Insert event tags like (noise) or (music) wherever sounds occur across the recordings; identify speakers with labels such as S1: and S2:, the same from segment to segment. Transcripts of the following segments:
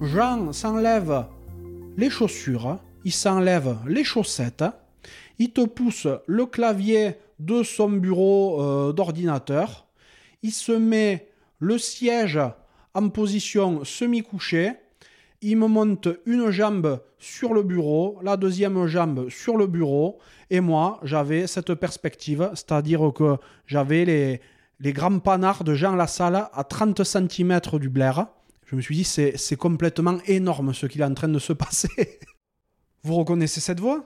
S1: Jean s'enlève les chaussures, il s'enlève les chaussettes, il te pousse le clavier de son bureau euh, d'ordinateur, il se met le siège en position semi-couchée, il me monte une jambe sur le bureau, la deuxième jambe sur le bureau, et moi j'avais cette perspective, c'est-à-dire que j'avais les, grands panards de Jean Lassalle à 30 cm du blaire. Je me suis dit, c'est complètement énorme ce qu'il est en train de se passer. (laughs) vous reconnaissez cette voix?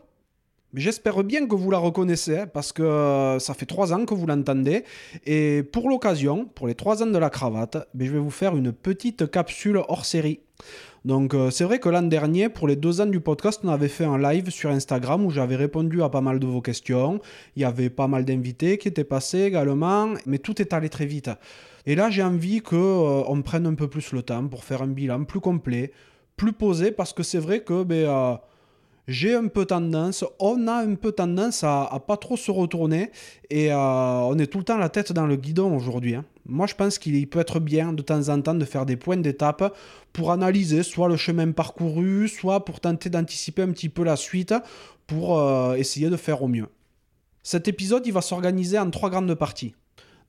S1: J'espère bien que vous la reconnaissez, hein, parce que euh, ça fait trois ans que vous l'entendez. Et pour l'occasion, pour les trois ans de la cravate, ben, je vais vous faire une petite capsule hors série. Donc euh, c'est vrai que l'an dernier, pour les deux ans du podcast, on avait fait un live sur Instagram où j'avais répondu à pas mal de vos questions. Il y avait pas mal d'invités qui étaient passés également, mais tout est allé très vite. Et là, j'ai envie qu'on euh, prenne un peu plus le temps pour faire un bilan plus complet, plus posé, parce que c'est vrai que... Ben, j'ai un peu tendance, on a un peu tendance à, pas trop se retourner et euh, on est tout le temps la tête dans le guidon aujourd'hui. Hein. Moi, je pense qu'il peut être bien de temps en temps de faire des points d'étape pour analyser soit le chemin parcouru, soit pour tenter d'anticiper un petit peu la suite pour euh, essayer de faire au mieux. Cet épisode, il va s'organiser en trois grandes parties.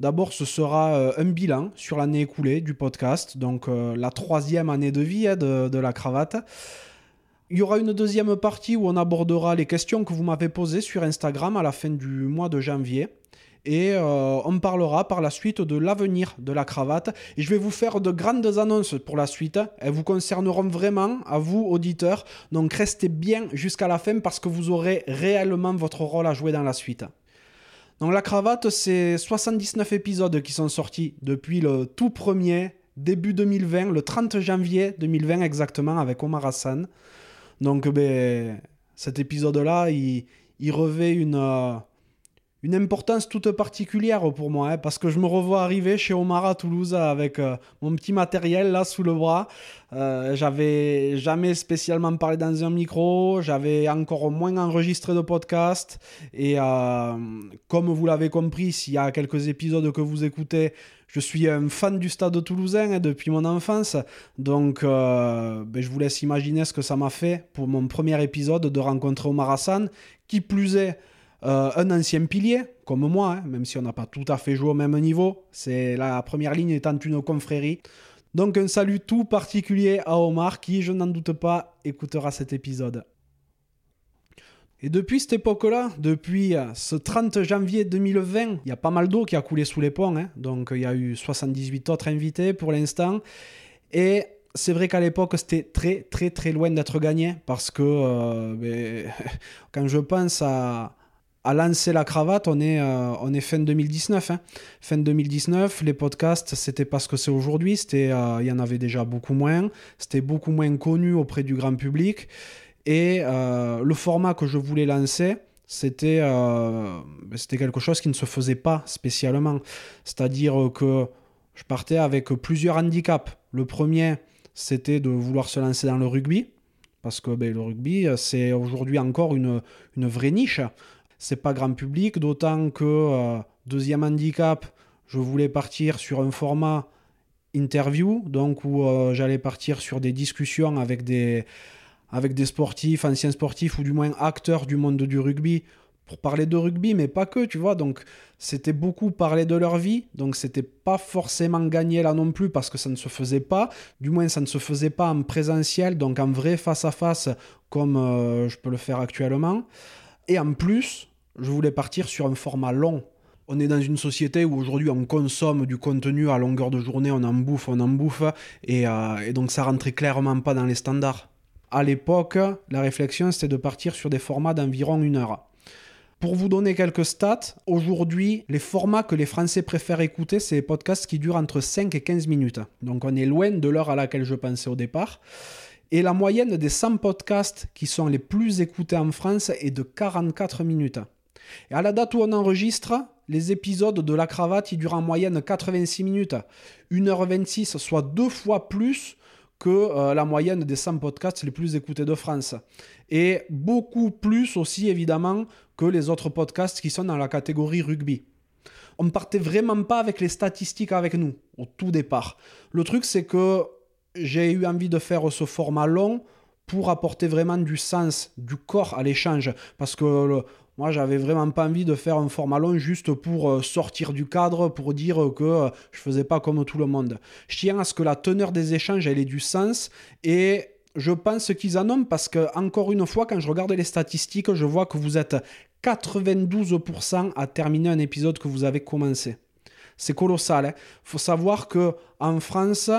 S1: D'abord, ce sera euh, un bilan sur l'année écoulée du podcast, donc la troisième année de vie hein, de la cravate. Il y aura une deuxième partie où on abordera les questions que vous m'avez posées sur Instagram à la fin du mois de janvier. Et euh, on parlera par la suite de l'avenir de la cravate. Et je vais vous faire de grandes annonces pour la suite. Elles vous concerneront vraiment, à vous, auditeurs. Donc restez bien jusqu'à la fin parce que vous aurez réellement votre rôle à jouer dans la suite. Donc la cravate, c'est 79 épisodes qui sont sortis depuis le tout premier, début 2020, le 30 janvier 2020 exactement, avec Omar Hassan. Donc, ben, cet épisode-là, il, revêt une, euh, une importance toute particulière pour moi, hein, parce que je me revois arriver chez Omar à Toulouse avec euh, mon petit matériel là sous le bras. Euh, j'avais jamais spécialement parlé dans un micro, j'avais encore moins enregistré de podcast. Et comme vous l'avez compris, s'il y a quelques épisodes que vous écoutez, je suis un fan du stade toulousain hein, depuis mon enfance, donc euh, ben, je vous laisse imaginer ce que ça m'a fait pour mon premier épisode de rencontrer Omar Hassan, qui plus est euh, un ancien pilier, comme moi, hein, même si on n'a pas tout à fait joué au même niveau. C'est la première ligne étant une confrérie. Donc un salut tout particulier à Omar qui, je n'en doute pas, écoutera cet épisode. Et depuis cette époque-là, depuis euh, ce 30 janvier 2020, il y a pas mal d'eau qui a coulé sous les ponts. Hein. Donc il y a eu 78 autres invités pour l'instant. Et c'est vrai qu'à l'époque, c'était très très très loin d'être gagné. Parce que euh, ben, (laughs) quand je pense à, à lancer la cravate, on est, euh, fin 2019. Hein. Fin 2019, les podcasts, c'était pas ce que c'est aujourd'hui. C'était, il y en avait déjà beaucoup moins. C'était beaucoup moins connu auprès du grand public. Et euh, le format que je voulais lancer, c'était euh, c'était quelque chose qui ne se faisait pas spécialement. C'est-à-dire que je partais avec plusieurs handicaps. Le premier, c'était de vouloir se lancer dans le rugby, parce que ben, le rugby, c'est aujourd'hui encore une, vraie niche. C'est pas grand public, d'autant que, euh, deuxième handicap, je voulais partir sur un format interview, donc où j'allais partir sur des discussions avec des, avec des sportifs, anciens sportifs ou du moins acteurs du monde du rugby pour parler de rugby, mais pas que, tu vois. Donc, c'était beaucoup parler de leur vie. Donc, c'était pas forcément gagné là non plus parce que ça ne se faisait pas. Du moins, ça ne se faisait pas en présentiel, donc en vrai face à face, comme euh, je peux le faire actuellement. Et en plus, je voulais partir sur un format long. On est dans une société où aujourd'hui on consomme du contenu à longueur de journée, on en bouffe, on en bouffe, et, euh, et donc ça rentrait clairement pas dans les standards à l'époque, la réflexion, c'était de partir sur des formats d'environ une heure. Pour vous donner quelques stats, aujourd'hui, les formats que les Français préfèrent écouter, c'est les podcasts qui durent entre 5 et 15 minutes. Donc on est loin de l'heure à laquelle je pensais au départ. Et la moyenne des 100 podcasts qui sont les plus écoutés en France est de 44 minutes. Et à la date où on enregistre, les épisodes de La Cravate, ils durent en moyenne 86 minutes. 1h26, soit deux fois plus que euh, la moyenne des 100 podcasts les plus écoutés de France. Et beaucoup plus aussi, évidemment, que les autres podcasts qui sont dans la catégorie rugby. On ne partait vraiment pas avec les statistiques avec nous, au tout départ. Le truc, c'est que j'ai eu envie de faire ce format long pour apporter vraiment du sens, du corps à l'échange. Parce que moi, j'avais vraiment pas envie de faire un format long juste pour euh, sortir du cadre, pour dire que euh, je faisais pas comme tout le monde. Je tiens à ce que la teneur des échanges, ait du sens et je pense qu'ils en ont parce que, encore une fois, quand je regarde les statistiques, je vois que vous êtes 92% à terminer un épisode que vous avez commencé. C'est colossal. Il hein. faut savoir que en France,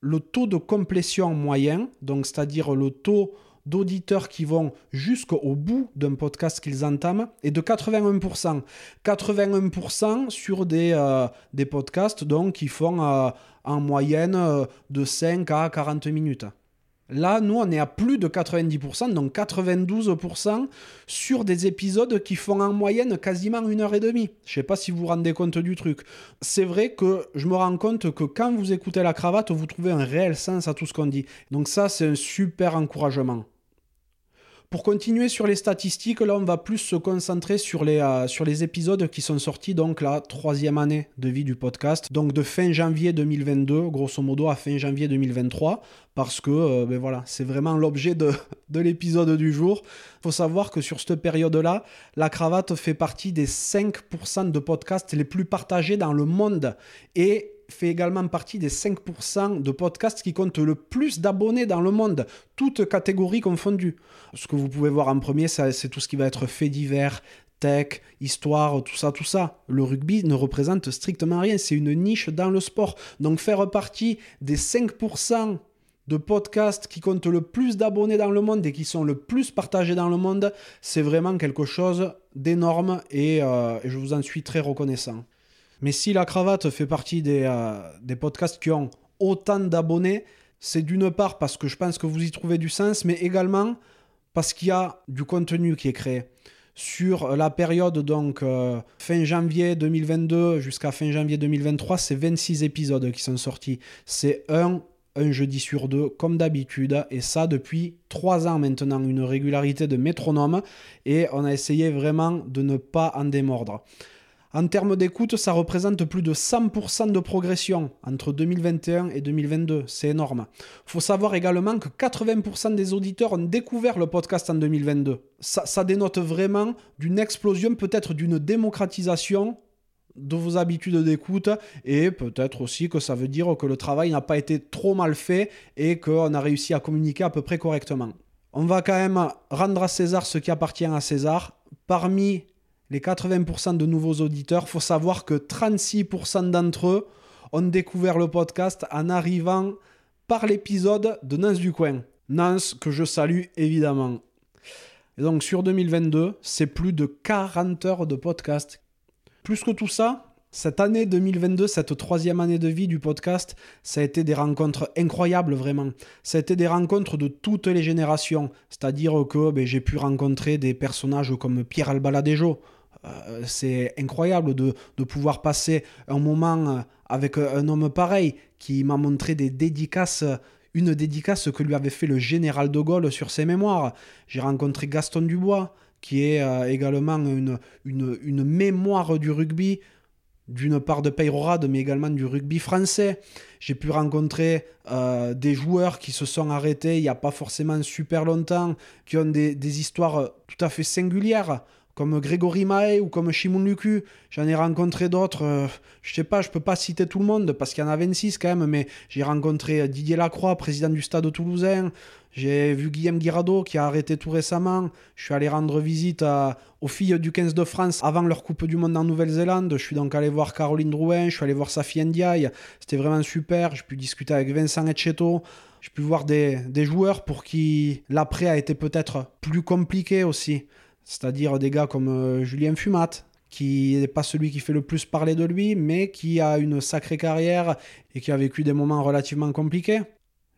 S1: le taux de complétion moyen, donc c'est-à-dire le taux d'auditeurs qui vont jusqu'au bout d'un podcast qu'ils entament est de 81%. 81% sur des, euh, des podcasts donc, qui font euh, en moyenne euh, de 5 à 40 minutes. Là, nous, on est à plus de 90%, donc 92% sur des épisodes qui font en moyenne quasiment une heure et demie. Je ne sais pas si vous vous rendez compte du truc. C'est vrai que je me rends compte que quand vous écoutez la cravate, vous trouvez un réel sens à tout ce qu'on dit. Donc ça, c'est un super encouragement. Pour continuer sur les statistiques, là on va plus se concentrer sur les, euh, sur les épisodes qui sont sortis donc la troisième année de vie du podcast, donc de fin janvier 2022, grosso modo à fin janvier 2023, parce que euh, ben voilà, c'est vraiment l'objet de, de l'épisode du jour. Il faut savoir que sur cette période-là, la cravate fait partie des 5% de podcasts les plus partagés dans le monde et fait également partie des 5% de podcasts qui comptent le plus d'abonnés dans le monde, toutes catégories confondues. Ce que vous pouvez voir en premier, c'est tout ce qui va être fait divers, tech, histoire, tout ça, tout ça. Le rugby ne représente strictement rien, c'est une niche dans le sport. Donc faire partie des 5% de podcasts qui comptent le plus d'abonnés dans le monde et qui sont le plus partagés dans le monde, c'est vraiment quelque chose d'énorme et, euh, et je vous en suis très reconnaissant. Mais si la cravate fait partie des, euh, des podcasts qui ont autant d'abonnés, c'est d'une part parce que je pense que vous y trouvez du sens, mais également parce qu'il y a du contenu qui est créé. Sur la période donc euh, fin janvier 2022 jusqu'à fin janvier 2023, c'est 26 épisodes qui sont sortis. C'est un, un jeudi sur deux, comme d'habitude, et ça depuis trois ans maintenant, une régularité de métronome, et on a essayé vraiment de ne pas en démordre. En termes d'écoute, ça représente plus de 100% de progression entre 2021 et 2022. C'est énorme. Faut savoir également que 80% des auditeurs ont découvert le podcast en 2022. Ça, ça dénote vraiment d'une explosion, peut-être d'une démocratisation de vos habitudes d'écoute et peut-être aussi que ça veut dire que le travail n'a pas été trop mal fait et qu'on a réussi à communiquer à peu près correctement. On va quand même rendre à César ce qui appartient à César. Parmi les 80% de nouveaux auditeurs, faut savoir que 36% d'entre eux ont découvert le podcast en arrivant par l'épisode de Nance du Coin. Nance que je salue évidemment. Et donc sur 2022, c'est plus de 40 heures de podcast. Plus que tout ça, cette année 2022, cette troisième année de vie du podcast, ça a été des rencontres incroyables vraiment. Ça a été des rencontres de toutes les générations. C'est-à-dire que ben, j'ai pu rencontrer des personnages comme Pierre Albaladejo, euh, c'est incroyable de, pouvoir passer un moment euh, avec un homme pareil qui m'a montré des dédicaces une dédicace que lui avait fait le général de Gaulle sur ses mémoires. J'ai rencontré Gaston Dubois, qui est euh, également une, mémoire du rugby, d'une part de Peyrorade, mais également du rugby français. J'ai pu rencontrer des joueurs qui se sont arrêtés il n'y a pas forcément super longtemps, qui ont des histoires tout à fait singulières comme Grégory Mae ou comme Shimon Luku. J'en ai rencontré d'autres. Euh, je sais pas, je peux pas citer tout le monde parce qu'il y en a 26 quand même, mais j'ai rencontré Didier Lacroix, président du Stade toulousain. J'ai vu Guillaume Guirado qui a arrêté tout récemment. Je suis allé rendre visite aux filles du 15 de France avant leur Coupe du Monde en Nouvelle-Zélande. Je suis donc allé voir Caroline Drouin, je suis allé voir Safi Ndiaye. C'était vraiment super. J'ai pu discuter avec Vincent Etcheto. J'ai pu voir des, des joueurs pour qui l'après a été peut-être plus compliqué aussi. C'est-à-dire des gars comme euh, Julien Fumat, qui n'est pas celui qui fait le plus parler de lui, mais qui a une sacrée carrière et qui a vécu des moments relativement compliqués.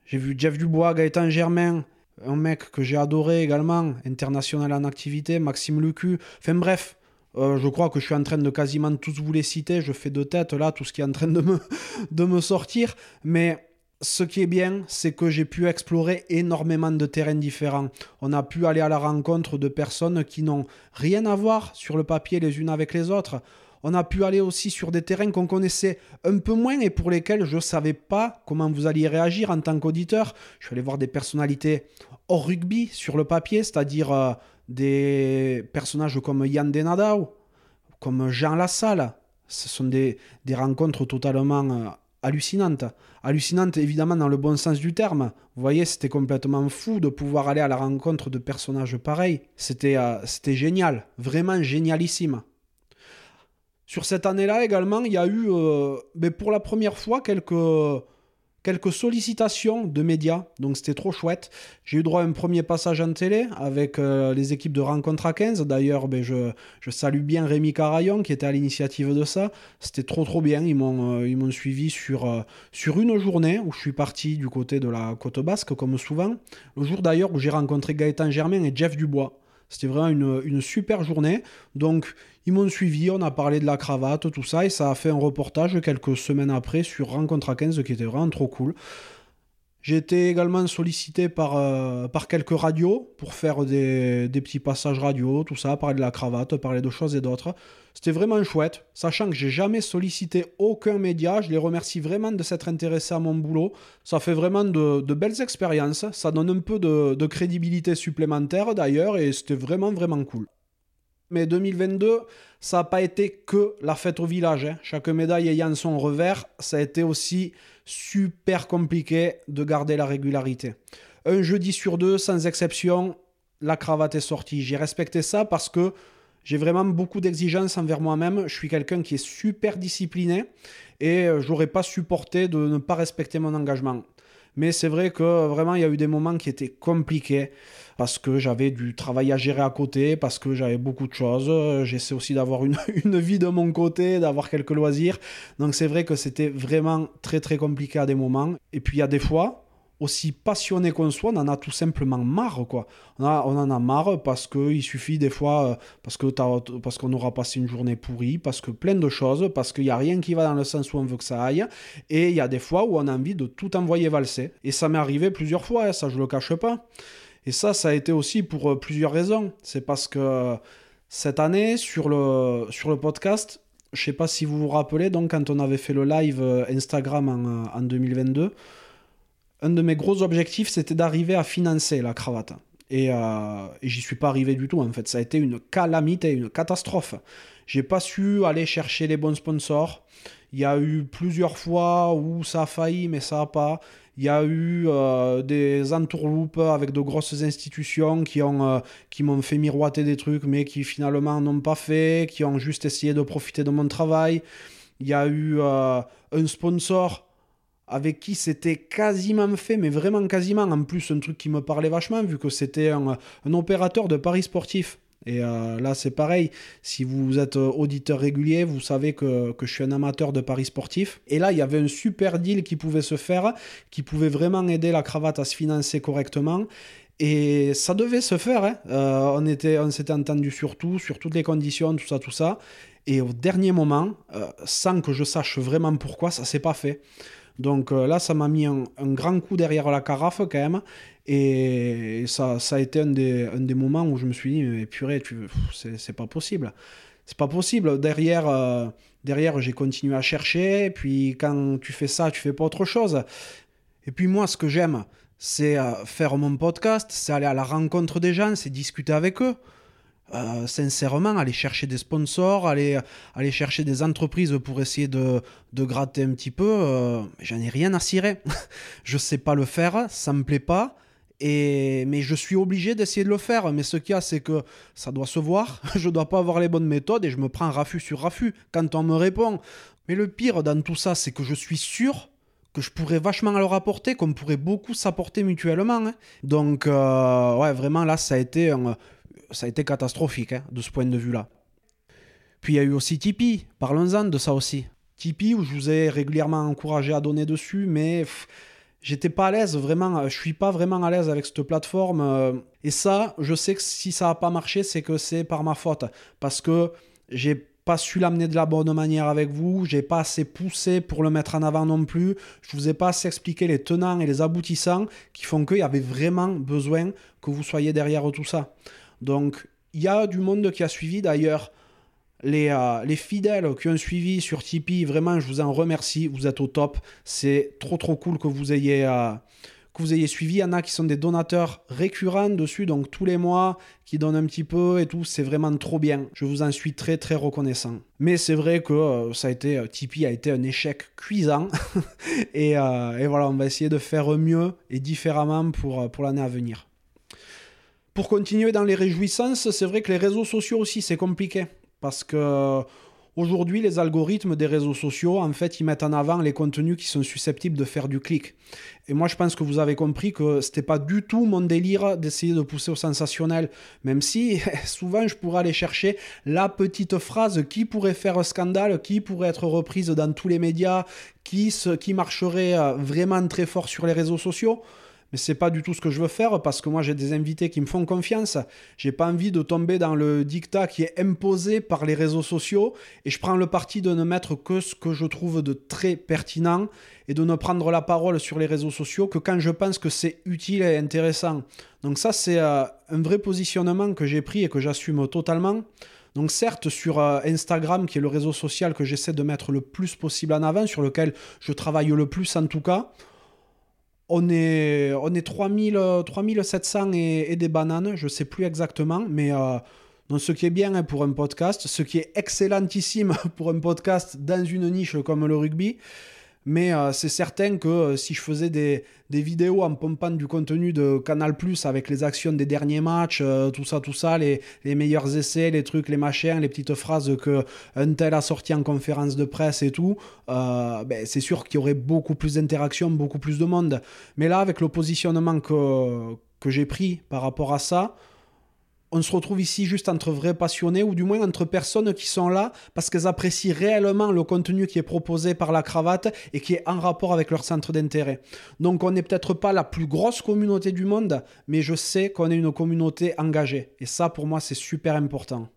S1: J'ai vu Jeff Dubois, Gaëtan Germain, un mec que j'ai adoré également, international en activité, Maxime Lucu. Enfin bref, euh, je crois que je suis en train de quasiment tous vous les citer. Je fais de tête là tout ce qui est en train de me, (laughs) de me sortir. Mais ce qui est bien, c'est que j'ai pu explorer énormément de terrains différents. On a pu aller à la rencontre de personnes qui n'ont rien à voir sur le papier les unes avec les autres. On a pu aller aussi sur des terrains qu'on connaissait un peu moins et pour lesquels je ne savais pas comment vous alliez réagir en tant qu'auditeur. Je suis allé voir des personnalités hors rugby sur le papier, c'est-à-dire euh, des personnages comme Yann Denadao, comme Jean Lassalle. Ce sont des, rencontres totalement euh, hallucinante. Hallucinante évidemment dans le bon sens du terme. Vous voyez, c'était complètement fou de pouvoir aller à la rencontre de personnages pareils. C'était euh, génial, vraiment génialissime. Sur cette année-là également, il y a eu euh, ben, pour la première fois quelques quelques sollicitations de médias, donc c'était trop chouette. J'ai eu droit à un premier passage en télé avec euh, les équipes de Rencontre à 15. D'ailleurs, ben, je, je, salue bien Rémi Carayon qui était à l'initiative de ça. C'était trop trop bien. Ils m'ont euh, ils m'ont suivi sur, euh, sur une journée où je suis parti du côté de la côte basque, comme souvent. Le jour d'ailleurs où j'ai rencontré Gaëtan Germain et Jeff Dubois. C'était vraiment une, super journée. Donc, ils m'ont suivi, on a parlé de la cravate, tout ça, et ça a fait un reportage quelques semaines après sur Rencontre à 15 qui était vraiment trop cool. J'ai été également sollicité par, euh, quelques radios pour faire des, petits passages radio, tout ça, parler de la cravate, parler de choses et d'autres. C'était vraiment chouette, sachant que j'ai jamais sollicité aucun média. Je les remercie vraiment de s'être intéressés à mon boulot. Ça fait vraiment de, de belles expériences. Ça donne un peu de, de crédibilité supplémentaire d'ailleurs, et c'était vraiment, vraiment cool. Mais 2022, ça n'a pas été que la fête au village. Hein. Chaque médaille ayant son revers, ça a été aussi super compliqué de garder la régularité. Un jeudi sur deux, sans exception, la cravate est sortie. J'ai respecté ça parce que j'ai vraiment beaucoup d'exigences envers moi-même. Je suis quelqu'un qui est super discipliné et j'aurais pas supporté de ne pas respecter mon engagement. Mais c'est vrai que vraiment, il y a eu des moments qui étaient compliqués parce que j'avais du travail à gérer à côté, parce que j'avais beaucoup de choses. J'essaie aussi d'avoir une, (laughs) une, vie de mon côté, d'avoir quelques loisirs. Donc c'est vrai que c'était vraiment très très compliqué à des moments. Et puis il y a des fois, aussi passionné qu'on soit, on en a tout simplement marre, quoi. On, en a marre parce qu'il suffit des fois, euh, parce que parce qu'on aura passé une journée pourrie, parce que plein de choses, parce qu'il n'y a rien qui va dans le sens où on veut que ça aille, et il y a des fois où on a envie de tout envoyer valser. Et ça m'est arrivé plusieurs fois, hein, ça je le cache pas. Et ça, ça a été aussi pour euh, plusieurs raisons. C'est parce que cette année, sur le, sur le podcast, je sais pas si vous vous rappelez, donc quand on avait fait le live euh, Instagram en, en 2022, un de mes gros objectifs, c'était d'arriver à financer la cravate. Et, euh, et j'y suis pas arrivé du tout, en fait. Ça a été une calamité, une catastrophe. J'ai pas su aller chercher les bons sponsors. Il y a eu plusieurs fois où ça a failli, mais ça n'a pas. Il y a eu euh, des entourloupes avec de grosses institutions qui ont euh, qui m'ont fait miroiter des trucs, mais qui finalement n'ont pas fait, qui ont juste essayé de profiter de mon travail. Il y a eu un sponsor avec qui c'était quasiment fait, mais vraiment quasiment. En plus, un truc qui me parlait vachement, vu que c'était un, opérateur de paris sportifs. Et euh, là, c'est pareil. Si vous êtes auditeur régulier, vous savez que, que, je suis un amateur de paris sportifs. Et là, il y avait un super deal qui pouvait se faire, qui pouvait vraiment aider la cravate à se financer correctement. Et ça devait se faire. Hein. Euh, on, était, on s'était entendu sur tout, sur toutes les conditions, tout ça, tout ça. Et au dernier moment, euh, sans que je sache vraiment pourquoi, ça s'est pas fait. Donc euh, là, ça m'a mis un, grand coup derrière la carafe quand même. Et ça, ça a été un des, moments où je me suis dit, mais purée, c'est, pas possible. C'est pas possible. Derrière, euh, derrière j'ai continué à chercher. Puis quand tu fais ça, tu fais pas autre chose. Et puis moi, ce que j'aime, c'est euh, faire mon podcast, c'est aller à la rencontre des gens, c'est discuter avec eux. Euh, sincèrement, aller chercher des sponsors, aller, aller chercher des entreprises pour essayer de, de gratter un petit peu, euh, j'en ai rien à cirer. (laughs) je sais pas le faire, ça me plaît pas. Et, mais je suis obligé d'essayer de le faire. Mais ce qu'il y a, c'est que ça doit se voir. (laughs) Je dois pas avoir les bonnes méthodes et je me prends raffut sur raffut quand on me répond. Mais le pire dans tout ça, c'est que je suis sûr que je pourrais vachement leur apporter, qu'on pourrait beaucoup s'apporter mutuellement. Hein. Donc, euh, ouais, vraiment, là, ça a été, un, ça a été catastrophique hein, de ce point de vue-là. Puis il y a eu aussi Tipeee. Parlons-en de ça aussi. Tipeee, où je vous ai régulièrement encouragé à donner dessus, mais. Pff, j'étais pas à l'aise, vraiment, je suis pas vraiment à l'aise avec cette plateforme. Et ça, je sais que si ça n'a pas marché, c'est que c'est par ma faute. Parce que j'ai pas su l'amener de la bonne manière avec vous, j'ai pas assez poussé pour le mettre en avant non plus, je vous ai pas assez expliqué les tenants et les aboutissants qui font qu'il y avait vraiment besoin que vous soyez derrière tout ça. Donc, il y a du monde qui a suivi d'ailleurs Les, euh, les, fidèles qui ont suivi sur Tipeee, vraiment, je vous en remercie. Vous êtes au top. C'est trop, trop cool que vous ayez, que vous ayez suivi. Il y en a qui sont des donateurs récurrents dessus, donc tous les mois, qui donnent un petit peu et tout. C'est vraiment trop bien. Je vous en suis très très reconnaissant. Mais c'est vrai que euh, ça a été, euh, Tipeee a été un échec cuisant. (laughs) et, euh, et, voilà, on va essayer de faire mieux et différemment pour, pour l'année à venir. Pour continuer dans les réjouissances, c'est vrai que les réseaux sociaux aussi, c'est compliqué. Parce que Aujourd'hui, les algorithmes des réseaux sociaux, en fait, ils mettent en avant les contenus qui sont susceptibles de faire du clic. Et moi, je pense que vous avez compris que c'était pas du tout mon délire d'essayer de pousser au sensationnel, même si (laughs) souvent je pourrais aller chercher la petite phrase qui pourrait faire scandale, qui pourrait être reprise dans tous les médias, qui, qui marcherait euh, vraiment très fort sur les réseaux sociaux mais c'est pas du tout ce que je veux faire parce que moi j'ai des invités qui me font confiance. J'ai pas envie de tomber dans le dictat qui est imposé par les réseaux sociaux et je prends le parti de ne mettre que ce que je trouve de très pertinent et de ne prendre la parole sur les réseaux sociaux que quand je pense que c'est utile et intéressant. Donc ça c'est euh, un vrai positionnement que j'ai pris et que j'assume totalement. Donc certes, sur euh, Instagram, qui est le réseau social que j'essaie de mettre le plus possible en avant, sur lequel je travaille le plus en tout cas, on est, on est 3000, 3700 et, et, des bananes, je sais plus exactement, mais euh, ce qui est bien hein, pour un podcast, ce qui est excellentissime (laughs) pour un podcast dans une niche comme le rugby, mais euh, c'est certain que euh, si je faisais des, vidéos en pompant du contenu de Canal Plus avec les actions des derniers matchs, euh, tout ça, tout ça, les, meilleurs essais, les trucs, les machins, les petites phrases que un tel a sorti en conférence de presse et tout, ben, c'est sûr qu'il y aurait beaucoup plus d'interactions, beaucoup plus de monde. Mais là, avec le positionnement que, que j'ai pris par rapport à ça, on se retrouve ici juste entre vrais passionnés ou du moins entre personnes qui sont là parce qu'elles apprécient réellement le contenu qui est proposé par la cravate et qui est en rapport avec leur centre d'intérêt. Donc on n'est peut-être pas la plus grosse communauté du monde, mais je sais qu'on est une communauté engagée. Et ça pour moi c'est super important.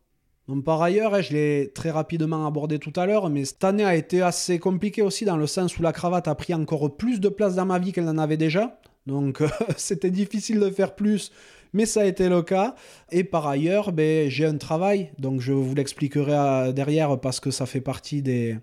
S1: Donc par ailleurs, hein, je l'ai très rapidement abordé tout à l'heure, mais cette année a été assez compliquée aussi dans le sens où la cravate a pris encore plus de place dans ma vie qu'elle n'en avait déjà. Donc (laughs) c'était difficile de faire plus mais ça a été le cas. Et par ailleurs, ben, j'ai un travail, donc je vous l'expliquerai euh, derrière parce que ça fait partie des,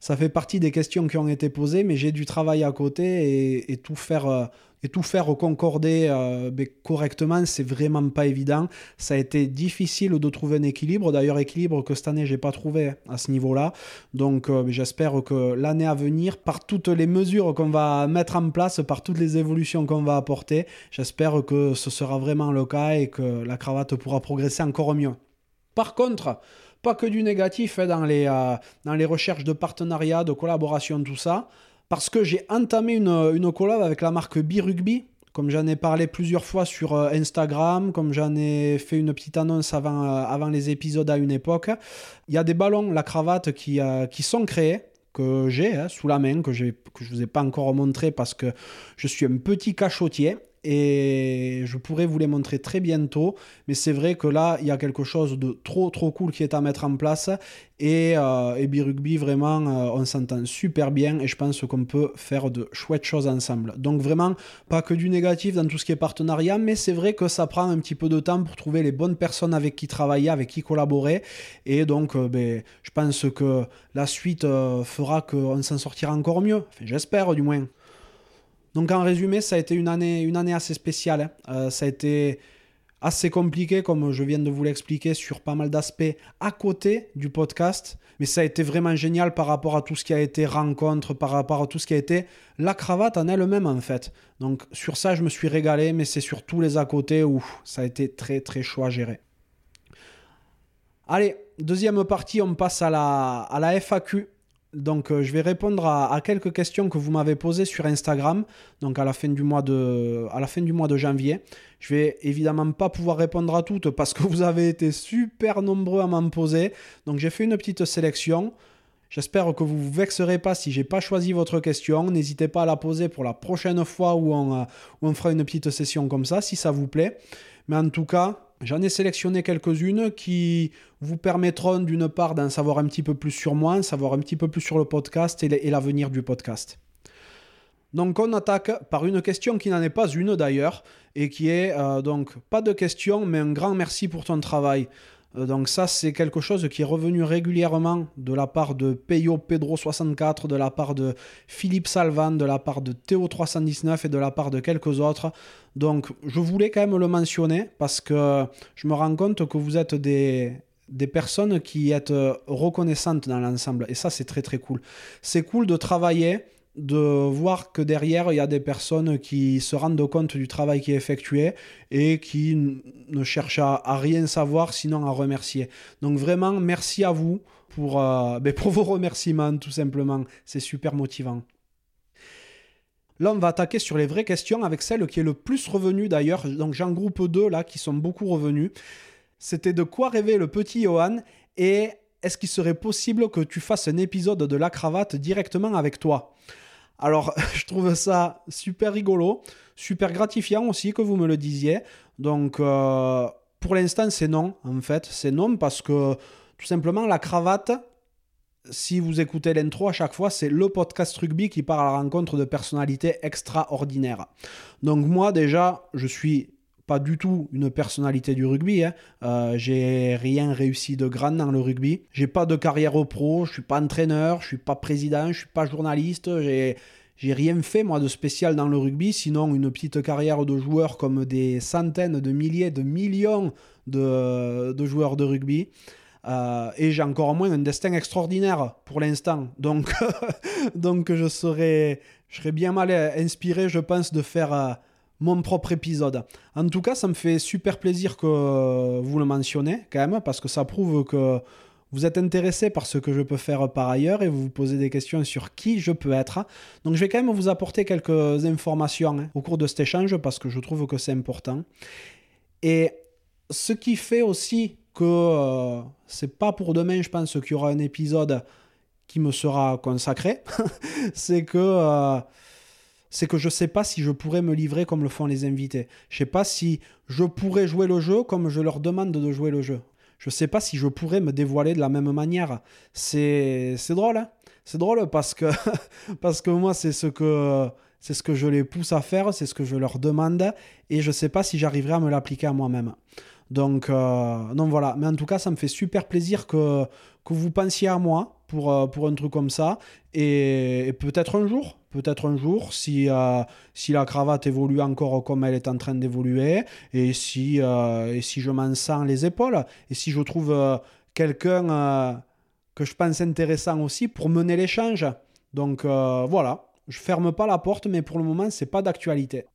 S1: ça fait partie des questions qui ont été posées, mais j'ai du travail à côté et, tout faire euh, et tout faire concorder euh, ben, correctement, c'est vraiment pas évident. Ça a été difficile de trouver un équilibre. D'ailleurs, équilibre que cette année j'ai pas trouvé à ce niveau-là. Donc, euh, j'espère que l'année à venir, par toutes les mesures qu'on va mettre en place, par toutes les évolutions qu'on va apporter, j'espère que ce sera vraiment le cas et que la cravate pourra progresser encore mieux. Par contre, pas que du négatif hein, dans, les, euh, dans les recherches de partenariat, de collaboration, tout ça parce que j'ai entamé une, une collab avec la marque B-Rugby, comme j'en ai parlé plusieurs fois sur euh, Instagram, comme j'en ai fait une petite annonce avant, euh, avant les épisodes à une époque. Il y a des ballons, la cravate, qui, euh, qui sont créés que j'ai hein, sous la main, que, que je ne vous ai pas encore montré parce que je suis un petit cachotier et je pourrais vous les montrer très bientôt. Mais c'est vrai que là, il y a quelque chose de trop trop cool qui est à mettre en place. Et, euh, et B-Rugby, vraiment, euh, on s'entend super bien et je pense qu'on peut faire de chouettes choses ensemble. Donc vraiment, pas que du négatif dans tout ce qui est partenariat, mais c'est vrai que ça prend un petit peu de temps pour trouver les bonnes personnes avec qui travailler, avec qui collaborer. Et donc, euh, ben, je pense que la suite euh, fera qu'on s'en sortira encore mieux. J'espère du moins. Donc en résumé, ça a été une année, assez spéciale. Hein. Euh, ça a été assez compliqué, comme je viens de vous l'expliquer, sur pas mal d'aspects à côté du podcast. Mais ça a été vraiment génial par rapport à tout ce qui a été rencontre, par rapport à tout ce qui a été la cravate en elle-même en fait. Donc sur ça, je me suis régalé, mais c'est sur tous les à côté où ça a été très très chaud à gérer. Allez, deuxième partie, on passe à la FAQ. Donc, euh, je vais répondre à, quelques questions que vous m'avez posées sur Instagram, donc à la, fin du mois de, janvier. Je vais évidemment pas pouvoir répondre à toutes parce que (laughs) vous avez été super nombreux à m'en poser. Donc, j'ai fait une petite sélection. J'espère que vous vous vexerez pas si j'ai pas choisi votre question. N'hésitez pas à la poser pour la prochaine fois où euh, où on fera une petite session comme ça, si ça vous plaît. Mais en tout cas, J'en ai sélectionné quelques-unes qui vous permettront d'une part d'en savoir un petit peu plus sur moi, savoir un petit peu plus sur le podcast et l'avenir du podcast. Donc on attaque par une question qui n'en est pas une d'ailleurs, et qui est euh, donc pas de question, mais un grand merci pour ton travail. Euh, donc ça, c'est quelque chose qui est revenu régulièrement de la part de Peyo Pedro64, de la part de Philippe Salvan, de la part de Théo319 et de la part de quelques autres. Donc je voulais quand même le mentionner parce que je me rends compte que vous êtes des, des personnes qui êtes reconnaissantes dans l'ensemble. Et ça, c'est très très cool. C'est cool de travailler de voir que derrière, il y a des personnes qui se rendent compte du travail qui est effectué et qui ne cherchent à, rien savoir, sinon à remercier. Donc vraiment, merci à vous pour, euh, (laughs) pour vos remerciements, tout simplement. C'est super motivant. Là, on va attaquer sur les vraies questions avec celle qui est le plus revenue d'ailleurs. Donc j'en groupe deux là qui sont beaucoup revenus. C'était de quoi rêver le petit Johan et est-ce qu'il serait possible que tu fasses un épisode de la cravate directement avec toi? Alors, (laughs) je trouve ça super rigolo, super gratifiant aussi que vous me le disiez. Donc, euh, pour l'instant, c'est non, en fait. C'est non parce que, tout simplement, la cravate, si vous écoutez l'intro à chaque fois, c'est le podcast rugby qui part à la rencontre de personnalités extraordinaires. Donc, moi, déjà, je suis pas du tout une personnalité du rugby. Hein. Euh, j'ai rien réussi de grand dans le rugby. J'ai pas de carrière au pro, je suis pas entraîneur, je suis pas président, je suis pas journaliste. J'ai j'ai rien fait moi de spécial dans le rugby, sinon une petite carrière de joueur comme des centaines de milliers, de millions de, de joueurs de rugby. Euh, et j'ai encore moins un destin extraordinaire pour l'instant. Donc, (laughs) donc je, serais, je serais bien mal inspiré, je pense, de faire euh, mon propre épisode. En tout cas, ça me fait super plaisir que vous le mentionnez quand même, parce que ça prouve que vous êtes intéressé par ce que je peux faire par ailleurs et vous vous posez des questions sur qui je peux être. Donc je vais quand même vous apporter quelques informations hein, au cours de cet échange parce que je trouve que c'est important. Et ce qui fait aussi que euh, c'est pas pour demain, je pense, qu'il y aura un épisode qui me sera consacré, (laughs) c'est que euh, c'est que je sais pas si je pourrais me livrer comme le font les invités. Je sais pas si je pourrais jouer le jeu comme je leur demande de jouer le jeu. Je sais pas si je pourrais me dévoiler de la même manière. C'est drôle, hein C'est drôle parce que (laughs) parce que moi c'est ce que c'est ce que je les pousse à faire, c'est ce que je leur demande et je sais pas si j'arriverai à me l'appliquer à moi-même. Donc, euh, donc voilà, mais en tout cas, ça me fait super plaisir que, que vous pensiez à moi pour, euh, pour un truc comme ça. Et, peut-être un jour, peut-être un jour, si, euh, si la cravate évolue encore comme elle est en train d'évoluer, et, si et si je m'en sens les épaules, et si je trouve quelqu'un que je pense intéressant aussi pour mener l'échange. Donc voilà, je ferme pas la porte, mais pour le moment, c'est pas d'actualité.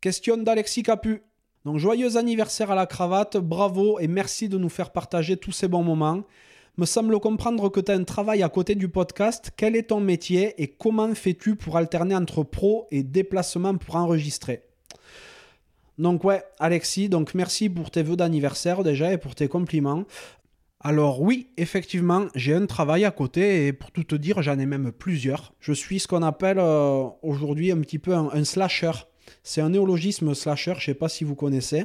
S1: Question d'Alexis Capu. Donc joyeux anniversaire à la cravate, bravo et merci de nous faire partager tous ces bons moments. Me semble comprendre que tu as un travail à côté du podcast. Quel est ton métier et comment fais-tu pour alterner entre pro et déplacement pour enregistrer? Donc ouais, Alexis, donc merci pour tes vœux d'anniversaire déjà et pour tes compliments. Alors oui, effectivement, j'ai un travail à côté et pour tout te dire, j'en ai même plusieurs. Je suis ce qu'on appelle euh, aujourd'hui un petit peu un slasher. C'est un néologisme slasher, je ne sais pas si vous connaissez.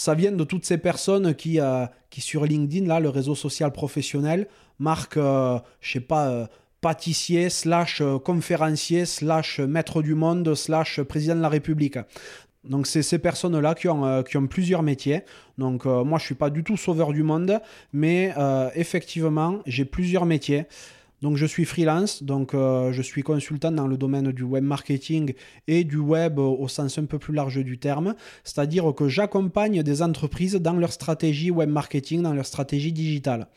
S1: Ça vient de toutes ces personnes qui, euh, qui sur LinkedIn, là, le réseau social professionnel, marquent, euh, je sais pas, euh, pâtissier, slash conférencier, slash maître du monde, slash président de la République. Donc c'est ces personnes-là qui ont, plusieurs métiers. Donc moi je suis pas du tout sauveur du monde, mais effectivement j'ai plusieurs métiers. Donc je suis freelance, donc euh, je suis consultant dans le domaine du web marketing et du web au sens un peu plus large du terme, c'est-à-dire que j'accompagne des entreprises dans leur stratégie web marketing, dans leur stratégie digitale.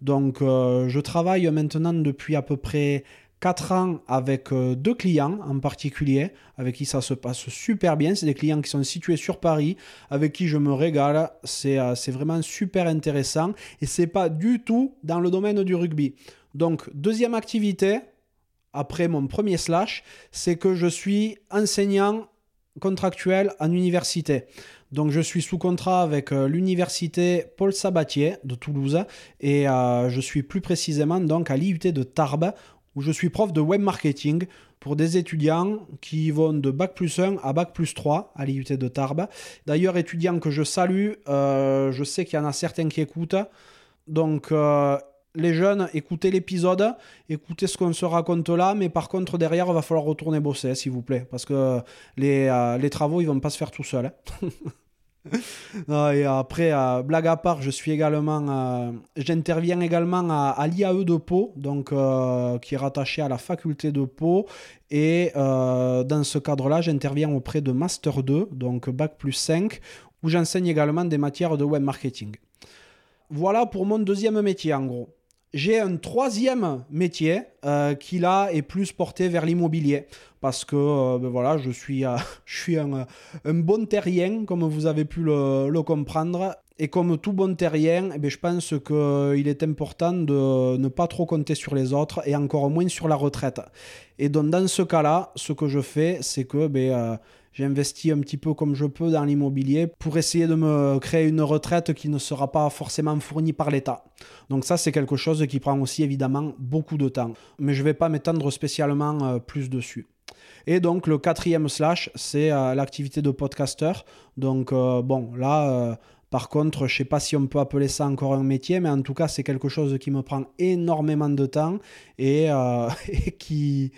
S1: Donc euh, je travaille maintenant depuis à peu près 4 ans avec euh, deux clients en particulier, avec qui ça se passe super bien. C'est des clients qui sont situés sur Paris, avec qui je me régale. C'est vraiment super intéressant et c'est pas du tout dans le domaine du rugby. Donc, deuxième activité, après mon premier slash, c'est que je suis enseignant contractuel en université. Donc je suis sous contrat avec euh, l'université Paul Sabatier de Toulouse et euh, je suis plus précisément donc à l'IUT de Tarbes où je suis prof de web marketing pour des étudiants qui vont de Bac plus 1 à Bac plus 3 à l'IUT de Tarbes. D'ailleurs, étudiants que je salue, euh, je sais qu'il y en a certains qui écoutent. Donc, les jeunes, écoutez l'épisode, écoutez ce qu'on se raconte là, mais par contre, derrière, il va falloir retourner bosser, s'il vous plaît, parce que les, euh, les, travaux, ils vont pas se faire tout seuls. Hein. (laughs) et après, euh, blague à part, je suis également, euh, j'interviens également à, l'IAE de Pau, donc qui est rattaché à la faculté de Pau. Et dans ce cadre-là, j'interviens auprès de Master 2, donc Bac plus 5, où j'enseigne également des matières de web marketing. Voilà pour mon deuxième métier en gros. J'ai un troisième métier euh, qui là est plus porté vers l'immobilier parce que euh, ben voilà, je suis, euh, (laughs) je suis un, bon terrien comme vous avez pu le, comprendre. Et comme tout bon terrien, eh ben, je pense qu'il est important de ne pas trop compter sur les autres et encore moins sur la retraite. Et donc dans ce cas-là, ce que je fais, c'est que ben, J'investis un petit peu comme je peux dans l'immobilier pour essayer de me créer une retraite qui ne sera pas forcément fournie par l'État. Donc ça, c'est quelque chose qui prend aussi évidemment beaucoup de temps. Mais je ne vais pas m'étendre spécialement euh, plus dessus. Et donc le quatrième slash, c'est euh, l'activité de podcaster. Donc euh, bon, là... Par contre, je ne sais pas si on peut appeler ça encore un métier, mais en tout cas, c'est quelque chose qui me prend énormément de temps et (laughs) qui,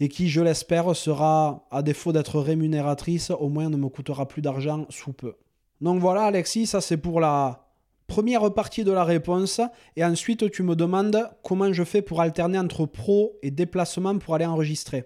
S1: et qui, je l'espère, sera, à défaut d'être rémunératrice, au moins ne me coûtera plus d'argent sous peu. Donc voilà Alexis, ça c'est pour la première partie de la réponse. Et ensuite, tu me demandes comment je fais pour alterner entre pro et déplacement pour aller enregistrer.